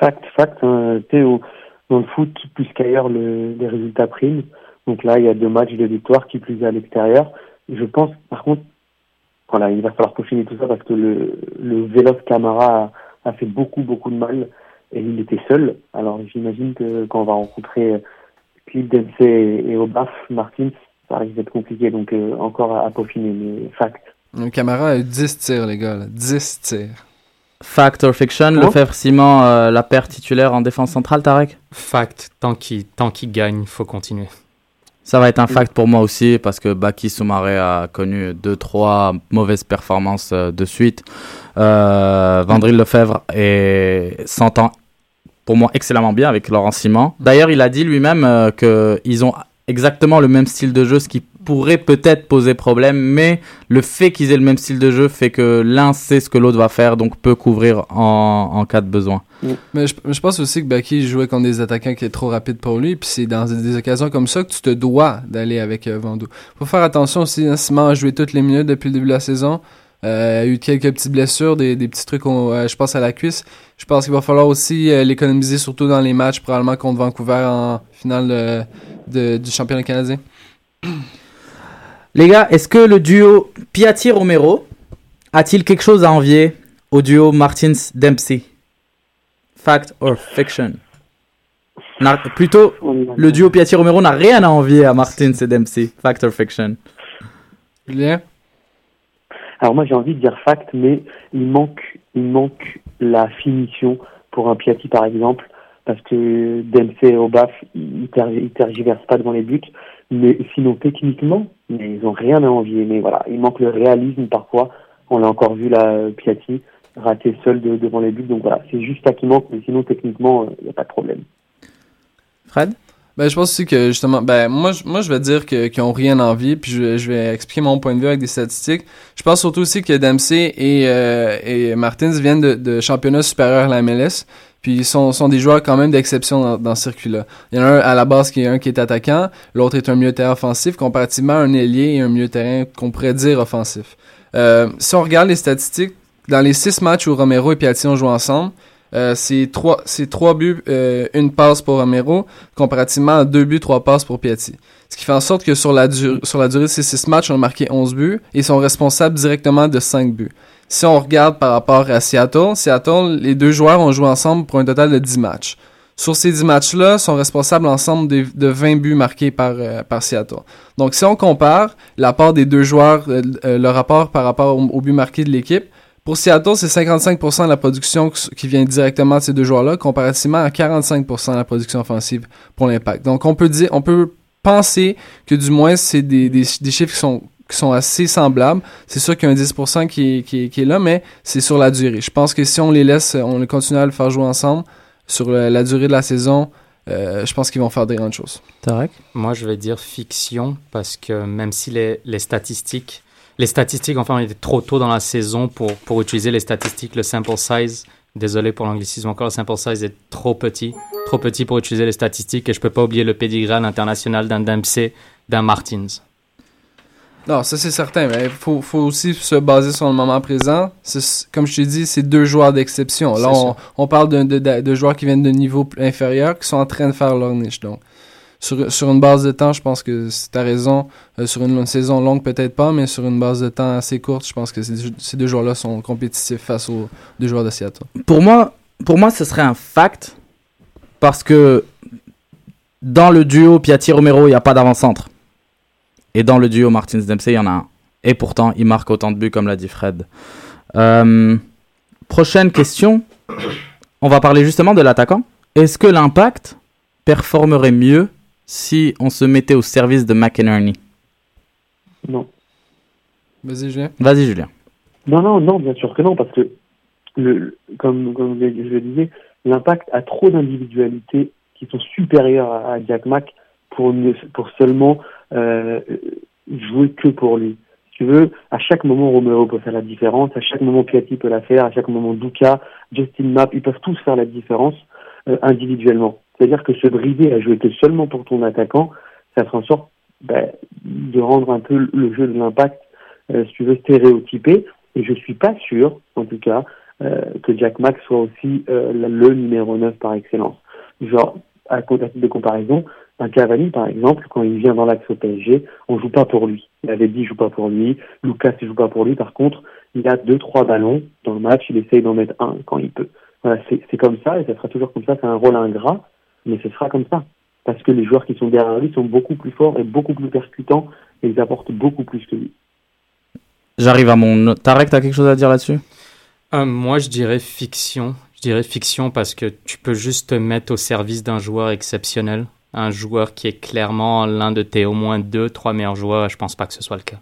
Fact, fact, tu sais, au- dans le foot, plus qu'ailleurs, le, les résultats priment. Donc là, il y a deux matchs de victoire qui plus est à l'extérieur. Je pense, par contre, voilà, il va falloir peaufiner tout ça parce que le, le Veloz Camara a, a fait beaucoup, beaucoup de mal et il était seul. Alors j'imagine que quand on va rencontrer euh, Cliff Dempsey et, Obaf Martins, ça risque d'être compliqué. Donc euh, encore à, à peaufiner, mais fact. Camara a eu 10 tirs, les gars. là. 10 tirs. Fact or fiction Comment Lefebvre-Simon, euh, la paire titulaire en défense centrale, Tarek? Fact, tant qu'il tant qu'il gagne, il faut continuer. Ça va être un fact pour moi aussi parce que Baki Soumaré a connu deux trois mauvaises performances euh, de suite. Euh, Vandril Lefebvre s'entend pour moi excellemment bien avec Laurent Simon. D'ailleurs, il a dit lui-même euh, que ils ont exactement le même style de jeu, ce qui pourrait peut-être poser problème, mais le fait qu'ils aient le même style de jeu fait que l'un sait ce que l'autre va faire, donc peut couvrir en, en cas de besoin. Mais je, je pense aussi que Baki jouait contre des attaquants qui étaient trop rapides pour lui, puis c'est dans des, occasions comme ça que tu te dois d'aller avec euh, Vando. Faut faire attention aussi, hein, Simon a joué toutes les minutes depuis le début de la saison. Euh, il a eu quelques petites blessures, des, des petits trucs, euh, je pense à la cuisse. Je pense qu'il va falloir aussi euh, l'économiser, surtout dans les matchs, probablement contre Vancouver en finale de- du championnat canadien. Les gars, est-ce que le duo Piatti-Romero a-t-il quelque chose à envier au duo Martins-Dempsey Fact or fiction? N'a- Plutôt, le duo Piatti-Romero n'a rien à envier à Martins et Dempsey. Fact or fiction? Julien? Alors moi j'ai envie de dire fact, mais il manque, il manque la finition pour un Piatti par exemple, parce que Dempsey et Obaf, ils, ter- ils tergiversent pas devant les buts, mais sinon techniquement, ils ont rien à envier. Mais voilà, il manque le réalisme parfois. On l'a encore vu là, Piatti rater seul de- devant les buts, donc voilà, c'est juste ça qui manque, mais sinon techniquement, il n'y a pas de problème. Fred? Ben, je pense aussi que justement, ben moi, je- moi je vais dire que- qu'ils ont rien envie, puis je, je vais expliquer mon point de vue avec des statistiques. Je pense surtout aussi que Dempsey et, euh, et Martins viennent de, de championnats supérieurs à la MLS, puis ils sont, sont des joueurs quand même d'exception dans, dans ce circuit-là. Il y en a un à la base qui est un qui est attaquant, l'autre est un milieu terrain offensif, comparativement à un ailier et un milieu terrain qu'on pourrait dire offensif. Euh, si on regarde les statistiques, dans les six matchs où Romero et Piatti ont joué ensemble, euh, c'est trois, c'est trois buts, euh, une passe pour Romero, comparativement à deux buts, trois passes pour Piatti. Ce qui fait en sorte que sur la, dur- sur la durée de ces six matchs, on a marqué 11 buts et sont responsables directement de 5 buts. Si on regarde par rapport à Seattle, Seattle, les deux joueurs ont joué ensemble pour un total de 10 matchs. Sur ces 10 matchs-là, sont responsables ensemble de, de 20 buts marqués par, euh, par Seattle. Donc, si on compare l'apport des deux joueurs, euh, le rapport par rapport au, au but marqué de l'équipe, pour Seattle, c'est 55% de la production qui vient directement de ces deux joueurs-là, comparativement à 45% de la production offensive pour l'impact. Donc, on peut dire, on peut penser que du moins, c'est des, des, des chiffres qui sont, qui sont assez semblables. C'est sûr qu'il y a un 10% qui est, qui, est, qui est là, mais c'est sur la durée. Je pense que si on les laisse, on les continue à le faire jouer ensemble sur la, la durée de la saison, euh, je pense qu'ils vont faire des grandes choses. Tarek? Moi, je vais dire fiction parce que même si les, les statistiques, les statistiques, enfin, on était trop tôt dans la saison pour, pour utiliser les statistiques, le sample size. Désolé pour l'anglicisme encore, le sample size est trop petit, trop petit pour utiliser les statistiques et je peux pas oublier le pedigree international d'un Dempsey, d'un Martins. Non, ça c'est certain, mais il faut, faut aussi se baser sur le moment présent. Comme je t'ai dit, c'est deux joueurs d'exception. Là, on, on parle de, de, de- de joueurs qui viennent de niveau inférieur, qui sont en train de faire leur niche. Donc, sur, une base de temps, je pense que tu as raison. Euh, sur une, saison longue, peut-être pas, mais sur une base de temps assez courte, je pense que ces, deux joueurs-là sont compétitifs face aux deux joueurs de. Pour moi, pour moi, ce serait un fact parce que dans le duo Piatti-Romero, il n'y a pas d'avant-centre. Et dans le duo Martins-Dempsey, il y en a un. Et pourtant, il marque autant de buts comme l'a dit Fred. Euh, prochaine question. On va parler justement de l'attaquant. Est-ce que l'impact performerait mieux si on se mettait au service de McInerney Non. Vas-y, Julien. Vas-y, Julien. Non, non, non, bien sûr que non, parce que, le, comme, comme je le disais, l'impact a trop d'individualités qui sont supérieures à, Jack Mack pour, pour seulement euh, jouer que pour lui. Si tu veux, à chaque moment, Romero peut faire la différence, à chaque moment, Piatti peut la faire, à chaque moment, Duca, Justin Mapp, ils peuvent tous faire la différence euh, individuellement. C'est-à-dire que se brider à jouer que seulement pour ton attaquant, ça fait en sorte ben, de rendre un peu le jeu de l'impact, euh, si tu veux, stéréotypé. Et je suis pas sûr, en tout cas, euh, que Jack Mack soit aussi euh, le numéro 9 par excellence. Genre, à titre de comparaison, un Cavani, par exemple, quand il vient dans l'axe au PSG, on joue pas pour lui. Il avait dit, joue pas pour lui. Lucas, il joue pas pour lui. Par contre, il a deux, trois ballons dans le match. Il essaye d'en mettre un quand il peut. Voilà, c'est comme ça et ça sera toujours comme ça. C'est un rôle ingrat, mais ce sera comme ça. Parce que les joueurs qui sont derrière lui sont beaucoup plus forts et beaucoup plus percutants et ils apportent beaucoup plus que lui. J'arrive à mon. Tarek, t'as quelque chose à dire là-dessus? Euh, Moi, je dirais fiction. Je dirais fiction parce que tu peux juste te mettre au service d'un joueur exceptionnel. Un joueur qui est clairement l'un de tes au moins deux, trois meilleurs joueurs. Je pense pas que ce soit le cas.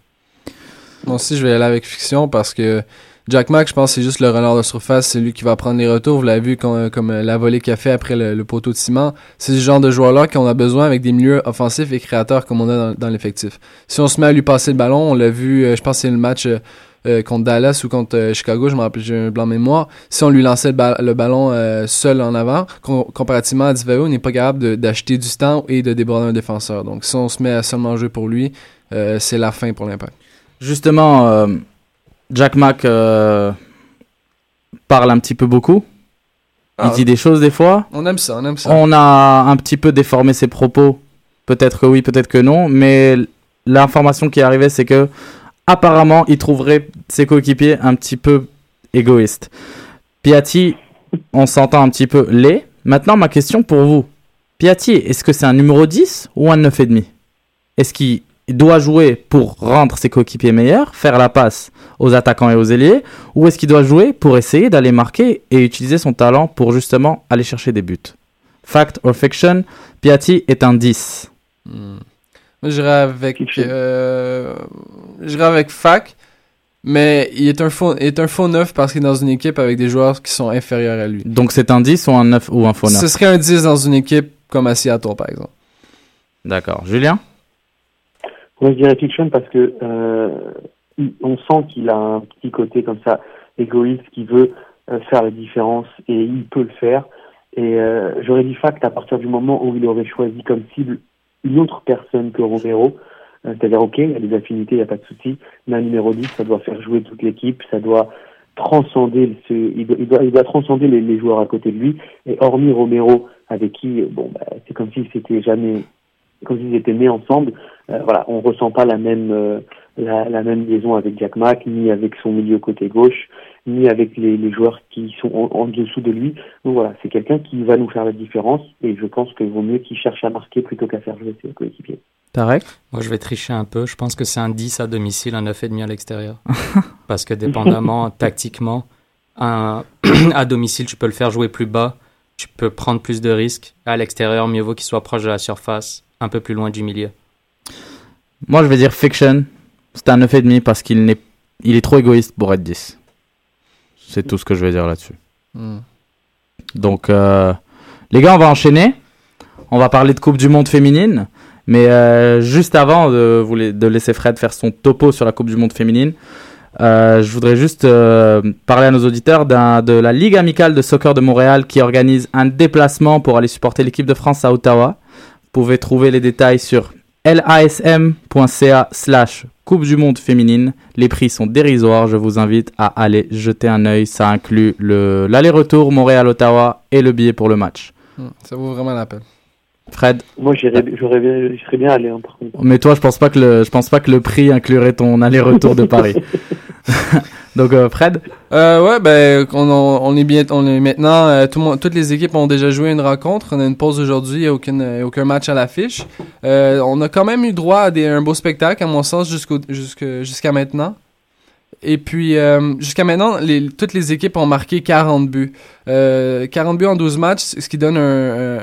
Moi aussi, je vais aller avec fiction parce que Jack Mack, je pense c'est juste le renard de surface. C'est lui qui va prendre les retours. Vous l'avez vu comme, comme la volée qu'il a fait après le, poteau de ciment. C'est ce genre de joueur-là qu'on a besoin avec des milieux offensifs et créateurs comme on a dans, l'effectif. Si on se met à lui passer le ballon, on l'a vu, euh, je pense c'est le match euh, euh, contre Dallas ou contre Chicago, je me rappelle, j'ai un blanc mémoire. Si on lui lançait le, ballon seul en avant, comparativement à Divao, on n'est pas capable d'acheter du temps et de déborder un défenseur. Donc si on se met à seulement jouer pour lui, c'est la fin pour l'impact. Justement, Jack Mack parle un petit peu beaucoup. Il ah. dit des choses des fois. On aime ça, on aime ça. On a un petit peu déformé ses propos. Peut-être que oui, peut-être que non. Mais l'information qui est arrivée, c'est que apparemment, il trouverait ses coéquipiers un petit peu égoïstes. Piatti, on s'entend un petit peu laid. Maintenant, ma question pour vous. Piatti, est-ce que c'est un numéro 10 ou un 9,5 Est-ce qu'il doit jouer pour rendre ses coéquipiers meilleurs, faire la passe aux attaquants et aux ailiers, ou est-ce qu'il doit jouer pour essayer d'aller marquer et utiliser son talent pour justement aller chercher des buts? Fact or fiction, Piatti est un 10. Hmm. Moi, j'irais avec, euh, avec Fac, mais il est un faux, est un faux 9 parce qu'il est dans une équipe avec des joueurs qui sont inférieurs à lui. Donc c'est un 10 ou un 9 ou un faux 9 Ce serait un 10 dans une équipe comme à Seattle, par exemple. D'accord. Julien? Moi, je dirais fiction parce que euh, on sent qu'il a un petit côté comme ça égoïste qui veut euh, faire la différence et il peut le faire. Et euh, j'aurais dit fact à partir du moment où il aurait choisi comme cible une autre personne que Romero. Euh, c'est-à-dire, ok, il y a des affinités, il n'y a pas de souci, mais un numéro 10, ça doit faire jouer toute l'équipe, ça doit transcender, ce, il, doit, transcender les, joueurs à côté de lui. Et hormis Romero, avec qui, bon, bah, c'est comme s'ils s'étaient jamais, comme s'ils étaient nés ensemble. Voilà, on ressent pas la même la, la, même liaison avec Jack Mack, ni avec son milieu côté gauche, ni avec les, les joueurs qui sont en, dessous de lui. Donc voilà, c'est quelqu'un qui va nous faire la différence et je pense qu'il vaut mieux qu'il cherche à marquer plutôt qu'à faire jouer ses coéquipiers. Tarek? Moi, je vais tricher un peu. Je pense que c'est un 10 à domicile, un 9,5 à l'extérieur. Parce que dépendamment, tactiquement, un à domicile, tu peux le faire jouer plus bas, tu peux prendre plus de risques. À l'extérieur, mieux vaut qu'il soit proche de la surface, un peu plus loin du milieu. Moi, je vais dire fiction. C'est un 9,5 parce qu'il est, il est trop égoïste pour être 10. C'est tout ce que je vais dire là-dessus. Hmm. Donc, euh, les gars, on va enchaîner. On va parler de Coupe du Monde féminine. Mais euh, juste avant de, vous de laisser Fred faire son topo sur la Coupe du Monde féminine, euh, je voudrais juste parler à nos auditeurs de la Ligue amicale de soccer de Montréal qui organise un déplacement pour aller supporter l'équipe de France à Ottawa. Vous pouvez trouver les détails sur lasm.ca slash Coupe du Monde féminine. Les prix sont dérisoires. Je vous invite à aller jeter un œil. Ça inclut l'aller-retour Montréal-Ottawa et le billet pour le match. Hmm, ça vaut vraiment la peine. Fred? Moi, j'irais, j'aurais bien, je serais bien allé, hein, par contre. Mais toi, je pense pas que le, je pense pas que le prix inclurait ton aller-retour de Paris. Donc, euh, Fred? Euh, ouais, ben, on, on est bien, on est maintenant, euh, toutes les équipes ont déjà joué une rencontre. On a une pause aujourd'hui, il aucun match à l'affiche. Euh, on a quand même eu droit à des, un beau spectacle, à mon sens, jusqu'au, jusque- jusqu'à maintenant. Et puis, jusqu'à maintenant, les, toutes les équipes ont marqué 40 buts. Euh, 40 buts en 12 matchs, ce qui donne un,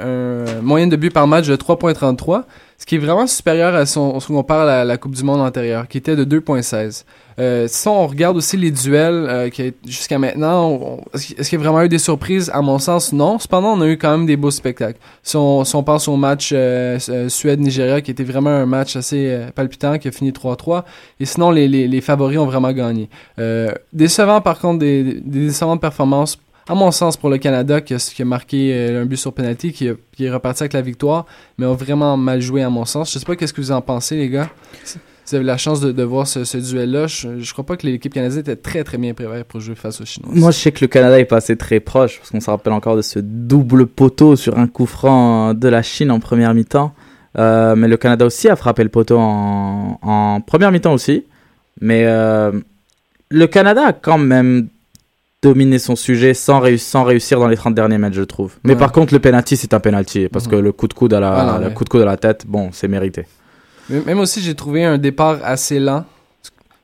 un, moyenne de buts par match de 3.33, ce qui est vraiment supérieur à ce qu'on compare à la Coupe du Monde antérieure, qui était de 2.16. Euh, si on regarde aussi les duels euh, jusqu'à maintenant, est-ce qu'il y a vraiment eu des surprises? À mon sens, non. Cependant, on a eu quand même des beaux spectacles. Si on, pense au match euh, Suède-Nigéria, qui était vraiment un match assez palpitant, qui a fini 3-3. Et sinon, les, favoris ont vraiment gagné. Décevant, par contre, des, des décevantes performances, à mon sens, pour le Canada, qui a, qui a marqué un but sur penalty, qui, a- est reparti avec la victoire, mais ont vraiment mal joué, à mon sens. Je sais pas qu'est-ce que vous en pensez, les gars. Vous avez la chance de, de voir ce, ce duel-là. Je, je crois pas que l'équipe canadienne était très très bien préparée pour jouer face aux Chinois. Moi, je sais que le Canada est passé très proche, parce qu'on se rappelle encore de ce double poteau sur un coup franc de la Chine en première mi-temps. Euh, mais le Canada aussi a frappé le poteau en, en première mi-temps aussi. Mais euh, le Canada a quand même dominé son sujet sans, réu- sans réussir dans les 30 derniers mètres, je trouve. Mais Ouais. par contre, le penalty, c'est un penalty, parce que le coup de coude à la, Voilà, le ouais. coup de coude à la tête, bon, c'est mérité. Même aussi, j'ai trouvé un départ assez lent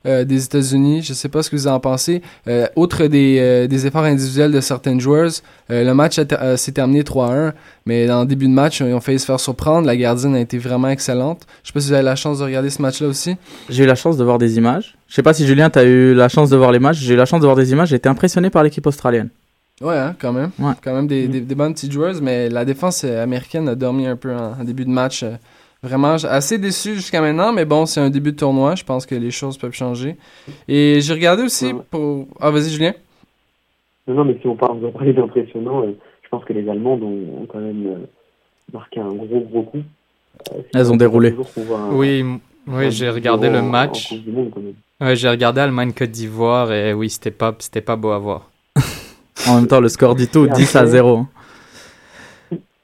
euh, des États-Unis. Je sais pas ce que vous en pensez. Euh, outre des, euh, des efforts individuels de certaines joueuses, le match s'est terminé 3-1. Mais dans le début de match, ils ont failli se faire surprendre. La gardienne a été vraiment excellente. Je sais pas si vous avez la chance de regarder ce match-là aussi. J'ai eu la chance de voir des images. Je sais pas si Julien, t'as eu la chance de voir les matchs. J'ai eu la chance de voir des images. J'ai été impressionné par l'équipe australienne. Ouais, hein, quand même. Ouais. Quand même des, des, des bonnes petites joueuses, mais la défense américaine a dormi un peu en, en début de match. Vraiment, assez déçu jusqu'à maintenant, mais bon, c'est un début de tournoi. Je pense que les choses peuvent changer. Et j'ai regardé aussi Ouais. pour. Ah, vas-y, Julien. Non, non, mais si on parle, d'impressionnant, euh, je pense que les Allemandes ont, ont quand même euh, marqué un gros, gros coup. Euh, Elles ont déroulé. un- Oui, oui, j'ai regardé le match. Ouais, j'ai regardé Allemagne Côte d'Ivoire et oui, c'était pas c'était pas beau à voir. En même temps, le score dit tout, Et 10 à après- 0. hein.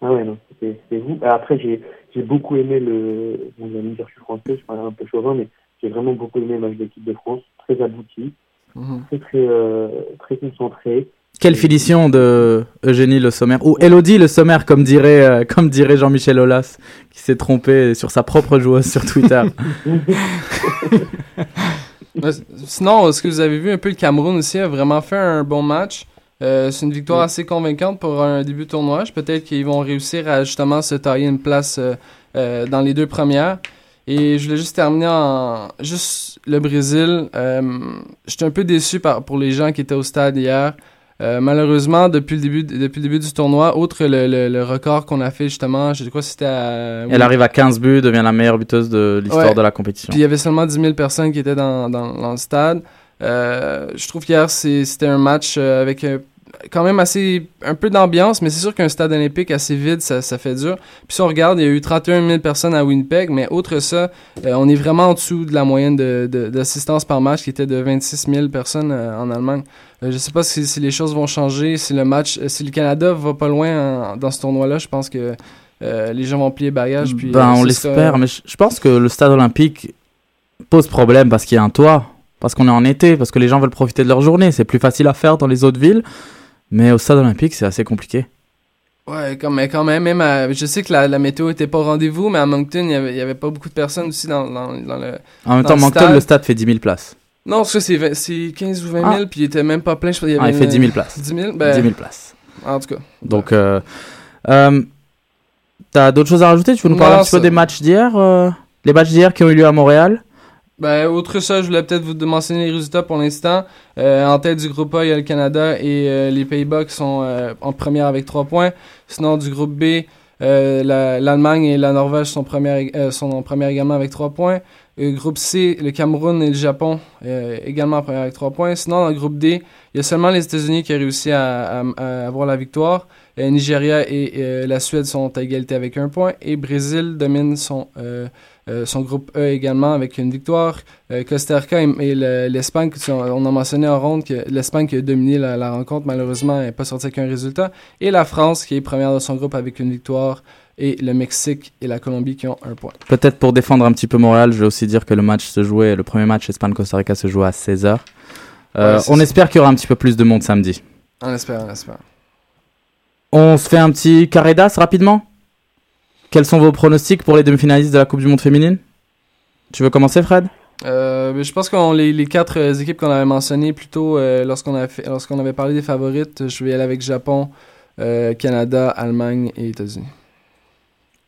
Ah ouais, non, c'était vous. Après, j'ai j'ai beaucoup aimé le. Bon, dire que je suis français, je parle un peu chauvin, mais j'ai vraiment beaucoup aimé le match d'équipe de France. Très abouti, Mhm. très, très, euh, très concentré. Quelle finition de Eugénie Le Sommer ou Elodie Le Sommer comme dirait euh, comme dirait Jean-Michel Aulas qui s'est trompé sur sa propre joueuse sur Twitter. Sinon, est-ce que vous avez vu un peu le Cameroun aussi a vraiment fait un bon match? Euh, c'est une victoire Oui. assez convaincante pour un début de tournoi. Peut-être qu'ils vont réussir à justement se tailler une place euh, euh, dans les deux premières. Et je voulais juste terminer en juste le Brésil. Euh, J'étais un peu déçu par, pour les gens qui étaient au stade hier. Malheureusement, depuis le début depuis le début du tournoi, outre le, le, le record qu'on a fait justement, je crois que c'était à Elle arrive à 15 buts, devient la meilleure buteuse de l'histoire Ouais. de la compétition. Puis il y avait seulement 10 000 personnes qui étaient dans, dans, dans le stade. Euh, je trouve qu'hier, c'était un match euh, avec euh, quand même assez un peu d'ambiance, mais c'est sûr qu'un stade olympique assez vide, ça, ça fait dur. Puis si on regarde, il y a eu 31 000 personnes à Winnipeg, mais outre ça, euh, on est vraiment en dessous de la moyenne de- de- d'assistance par match qui était de 26 000 personnes euh, en Allemagne. Euh, je sais pas si, si les choses vont changer, si le match, si le Canada va pas loin en- dans ce tournoi-là, je pense que les gens vont plier bagage. Puis, ben, on l'espère, mais je je pense que le stade olympique pose problème parce qu'il y a un toit, parce qu'on est en été, parce que les gens veulent profiter de leur journée. C'est plus facile à faire dans les autres villes, mais au stade olympique, c'est assez compliqué. Ouais, quand, mais quand même, même à- je sais que la, la météo était pas au rendez-vous, mais à Moncton, il y avait, il y avait pas beaucoup de personnes aussi dans, dans, dans le... En même Dans temps, le Moncton, stade. le stade fait 10 000 places. Non, ça, c'est, vingt- c'est 15 ou 20 000, Ah. puis il était même pas plein, je crois qu'il y Ah, avait... il fait 10 une- 000 places. 10 000? Ben, 10 000 places. en tout cas. Donc, euh, euh, t'as d'autres choses à rajouter? Tu veux nous parler Non, un petit peu des matchs d'hier euh, Les matchs d'hier qui ont eu lieu à Montréal? Ben, outre ça, je voulais peut-être vous mentionner les résultats pour l'instant. Euh, en tête du groupe A, il y a le Canada et euh, les Pays-Bas qui sont euh, en première avec 3 points. Sinon, du groupe B, euh, la- l'Allemagne et la Norvège sont, euh, sont en première également avec 3 points. Euh, groupe C, le Cameroun et le Japon également en première avec 3 points. Sinon, dans le groupe D, il y a seulement les États-Unis qui ont réussi à, à- à avoir la victoire. Nigeria et la Suède sont à égalité avec un point. Et Brésil domine son, son groupe E également avec une victoire. Euh, Costa Rica et, et le- l'Espagne, on a mentionné en ronde que l'Espagne qui a dominé la, la rencontre, malheureusement, n'est pas sorti avec un résultat. Et la France qui est première de son groupe avec une victoire. et le Mexique et la Colombie qui ont un point. Peut-être pour défendre un petit peu Montréal, je vais aussi dire que le match se jouait, le premier match Espagne-Costa Rica se jouait à 16h. Euh, Ouais, on ça. espère qu'il y aura un petit peu plus de monde samedi. On espère, on espère. On se fait un petit carré d'as rapidement? Quels sont vos pronostics pour les demi-finalistes de la Coupe du Monde féminine? Tu veux commencer Fred? Euh, mais je pense que les, les quatre euh, équipes qu'on avait mentionnées plus tôt euh, lorsqu'on avait, fait- lorsqu'on avait parlé des favorites, je vais y aller avec Japon, euh, Canada, Allemagne et États-Unis.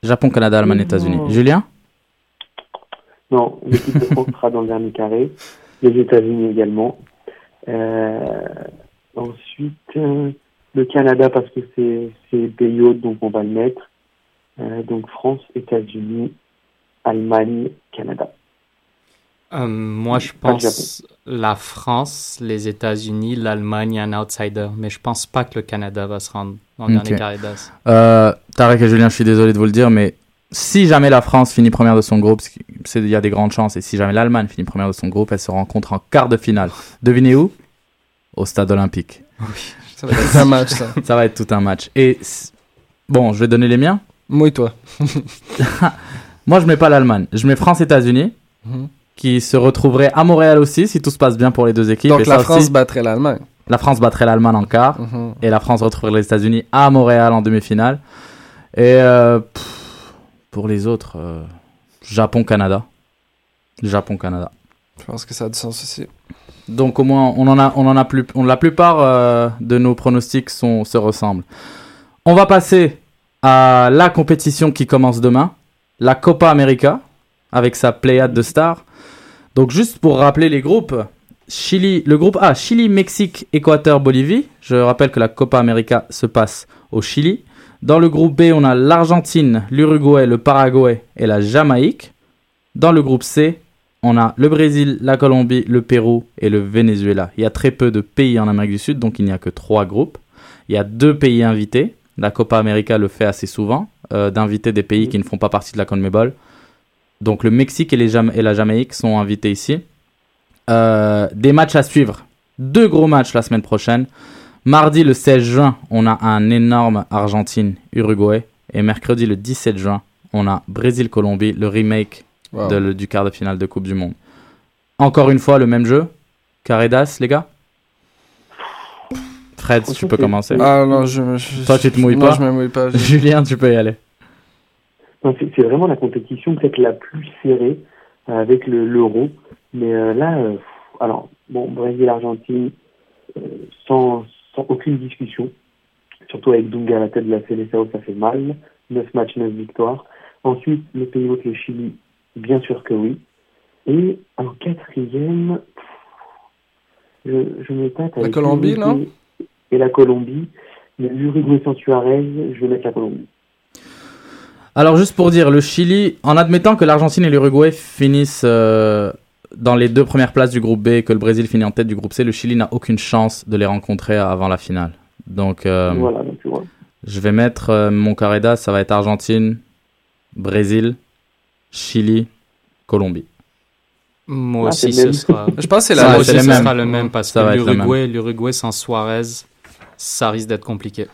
Japon, Canada, Allemagne, États-Unis. Julien? Non, l'équipe de France sera dans le dernier carré. Les États-Unis également. Euh, ensuite, euh, le Canada parce que c'est c'est pays hôte, donc on va le mettre. Euh, donc France, États-Unis, Allemagne, Canada. Euh, moi, je pense la France, les États-Unis, l'Allemagne, un outsider. Mais je pense pas que le Canada va se rendre dans le Ok. dernier carré d'as. Euh, Tarek et Julien, je suis désolé de vous le dire, mais si jamais la France finit première de son groupe, c'est- il y a des grandes chances, et si jamais l'Allemagne finit première de son groupe, elle se rencontre en quart de finale. Devinez où? Au stade olympique. Ça va être un match, ça. Ça va être tout un match. Et bon, je vais donner les miens. Moi et toi. Moi, je mets pas l'Allemagne. Je mets France-États-Unis, Mhm. qui se retrouverait à Montréal aussi, si tout se passe bien pour les deux équipes. Donc Et la France aussi, battrait l'Allemagne. la France battrait l'Allemagne en quart. Mhm. et la France retrouverait les États-Unis à Montréal en demi-finale. Et euh, pff, pour les autres, euh, Japon-Canada. Japon-Canada. Je pense que ça a du sens aussi. Donc au moins, on en a, on en a plus, on, la plupart euh, de nos pronostics sont, se ressemblent. On va passer la compétition qui commence demain, la Copa América, avec sa pléiade de stars. Donc juste pour rappeler les groupes, Chili, le groupe A, Chili, Mexique, Équateur, Bolivie. Je rappelle que la Copa América se passe au Chili. Dans le groupe B, on a l'Argentine, l'Uruguay, le Paraguay et la Jamaïque. Dans le groupe C, on a le Brésil, la Colombie, le Pérou et le Venezuela. Il y a très peu de pays en Amérique du Sud, donc il n'y a que trois groupes. Il y a deux pays invités. La Copa América le fait assez souvent, euh, d'inviter des pays qui ne font pas partie de la CONMEBOL. Donc le Mexique et, les et la Jamaïque sont invités ici. Euh, des matchs à suivre. Deux gros matchs la semaine prochaine. Mardi le 16 juin, on a un énorme Argentine-Uruguay. Et mercredi le 17 juin, on a Brésil-Colombie, le remake Wow. de- le- du quart de finale de Coupe du Monde. Encore une fois, le même jeu. Carredas, les gars? Fred, tu peux commencer. Ah non, je, je- Toi, tu te mouilles non, pas je me mouille pas. Je- Julien, tu peux y aller. Non, c'est vraiment la compétition peut-être la plus serrée euh, avec le- l'euro. Mais euh, là, euh, alors, bon, Brésil-Argentine, euh, sans, sans aucune discussion. Surtout avec Dunga à la tête de la CLSAO, ça fait mal. 9 matchs, 9 victoires. Ensuite, le pays hôte, le Chili, bien sûr que oui. Et en quatrième, pff, je, je me tâte avec Colombie, non? Et la Colombie. Mais l'Uruguay sans Suarez, je vais mettre la Colombie. Alors, juste pour dire, le Chili, en admettant que l'Argentine et l'Uruguay finissent euh, dans les deux premières places du groupe B et que le Brésil finit en tête du groupe C, le Chili n'a aucune chance de les rencontrer avant la finale. Donc, euh, Voilà, donc tu vois. je vais mettre euh, mon ça va être Argentine, Brésil, Chili, Colombie. Moi Ah, aussi, ce sera. Je pense que c'est la ce sera le même parce Ça que l'Uruguay, l'Uruguay sans Suarez, ça risque d'être compliqué.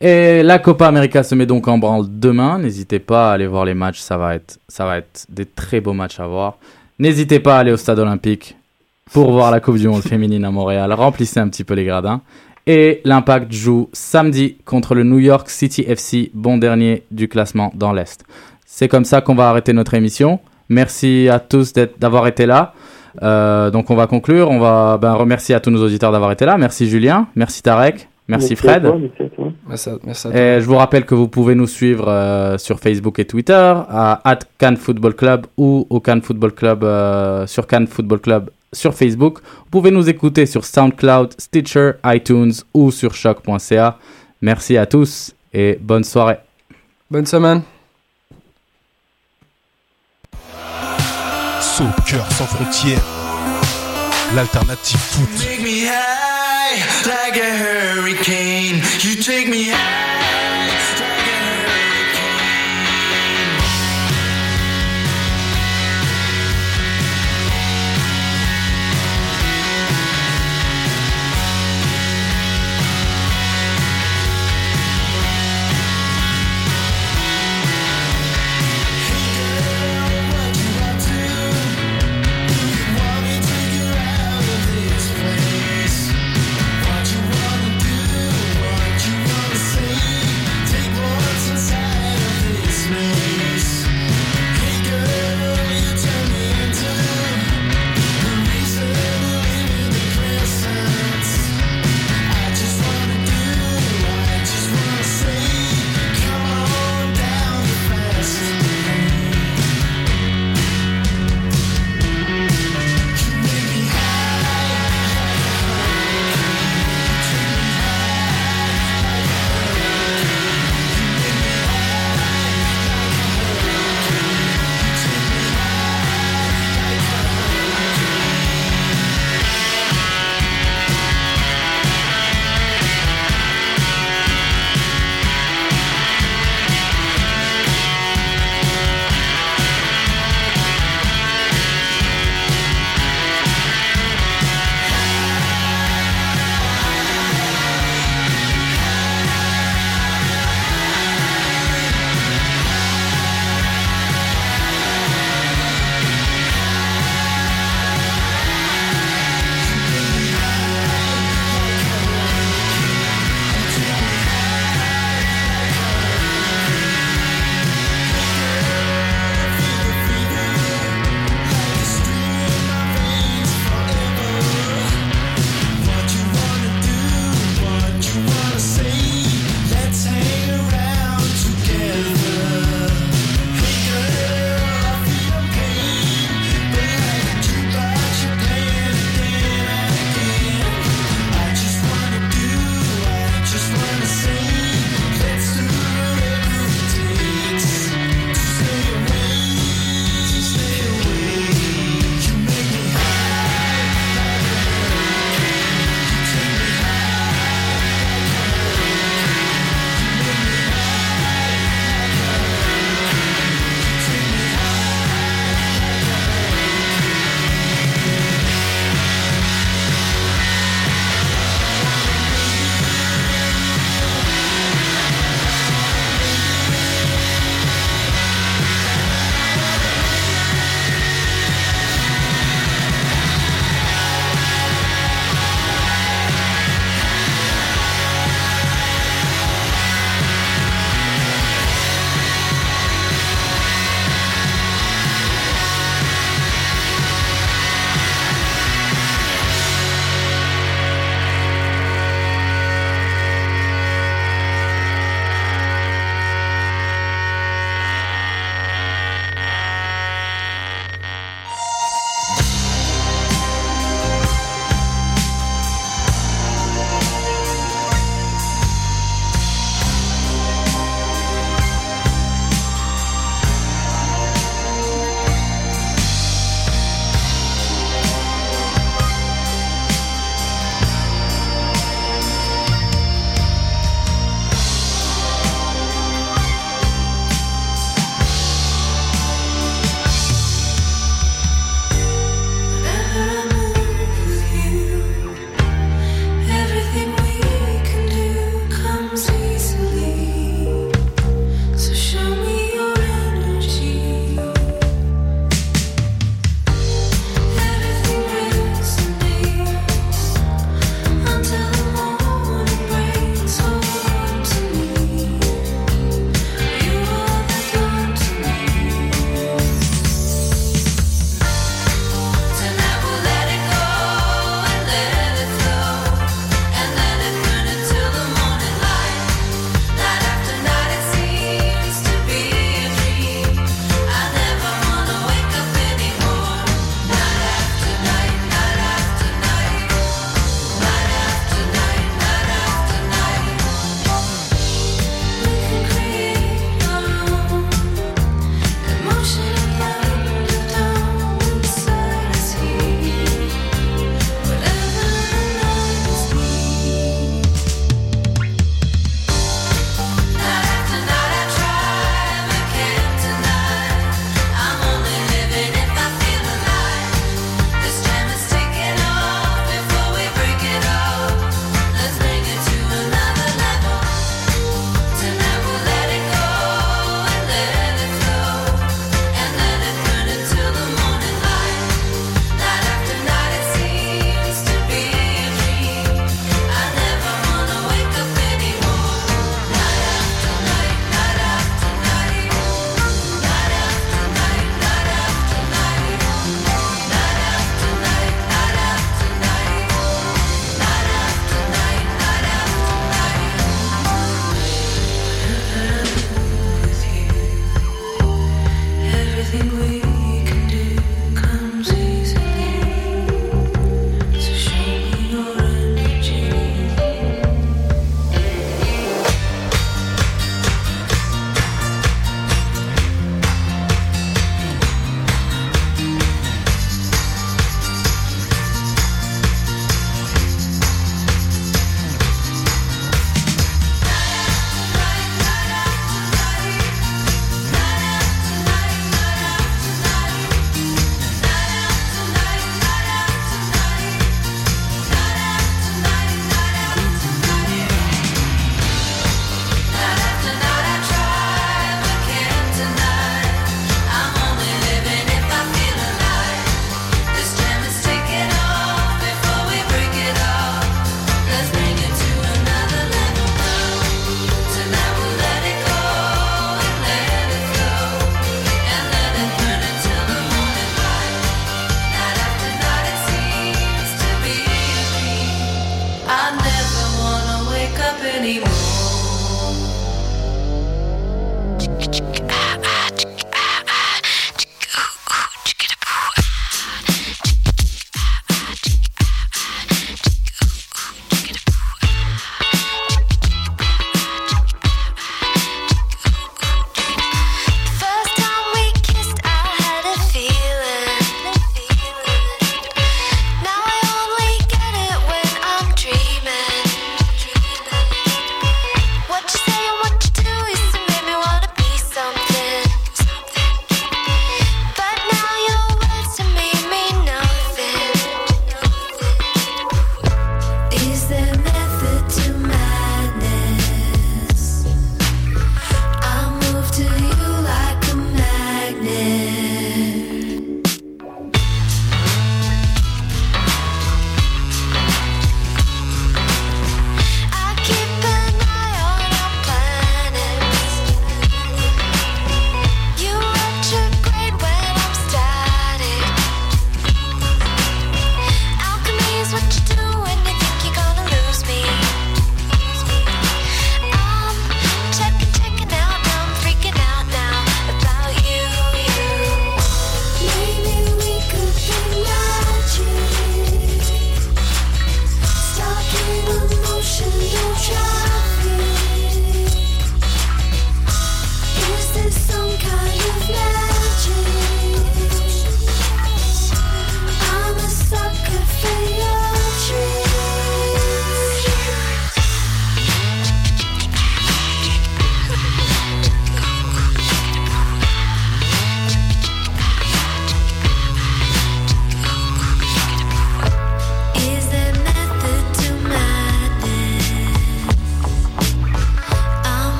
Et la Copa América se met donc en branle demain. N'hésitez pas à aller voir les matchs, ça va être, ça va être des très beaux matchs à voir. N'hésitez pas à aller au stade olympique pour voir la Coupe du Monde féminine à Montréal. Remplissez un petit peu les gradins. Et l'Impact joue samedi contre le New York City FC, bon dernier du classement dans l'Est. C'est comme ça qu'on va arrêter notre émission. Merci à tous d'avoir été là. Euh, donc on va conclure. On va ben, remercier à tous nos auditeurs d'avoir été là. Merci Julien, merci Tarek, merci Fred. toi, merci à toi. Merci à, merci à toi. Et je vous rappelle que vous pouvez nous suivre euh, sur Facebook et Twitter à Cannes Football Club ou au Cannes Football Club euh, sur Cannes Football Club sur Facebook. Vous pouvez nous écouter sur SoundCloud, Stitcher, iTunes ou sur choc.ca. Merci à tous et bonne soirée. Bonne semaine. Soccer sans frontières, l'alternative foot.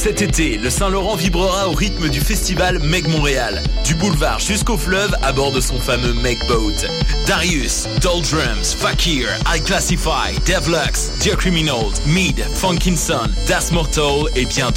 Cet été, le Saint-Laurent vibrera au rythme du festival Meg Montréal. Du boulevard jusqu'au fleuve à bord de son fameux Meg Boat. Darius, Doldrums, Fakir, I Classify, Devlux, Dear Criminals, Mead, Funkinson, Das Mortal et bien d'autres.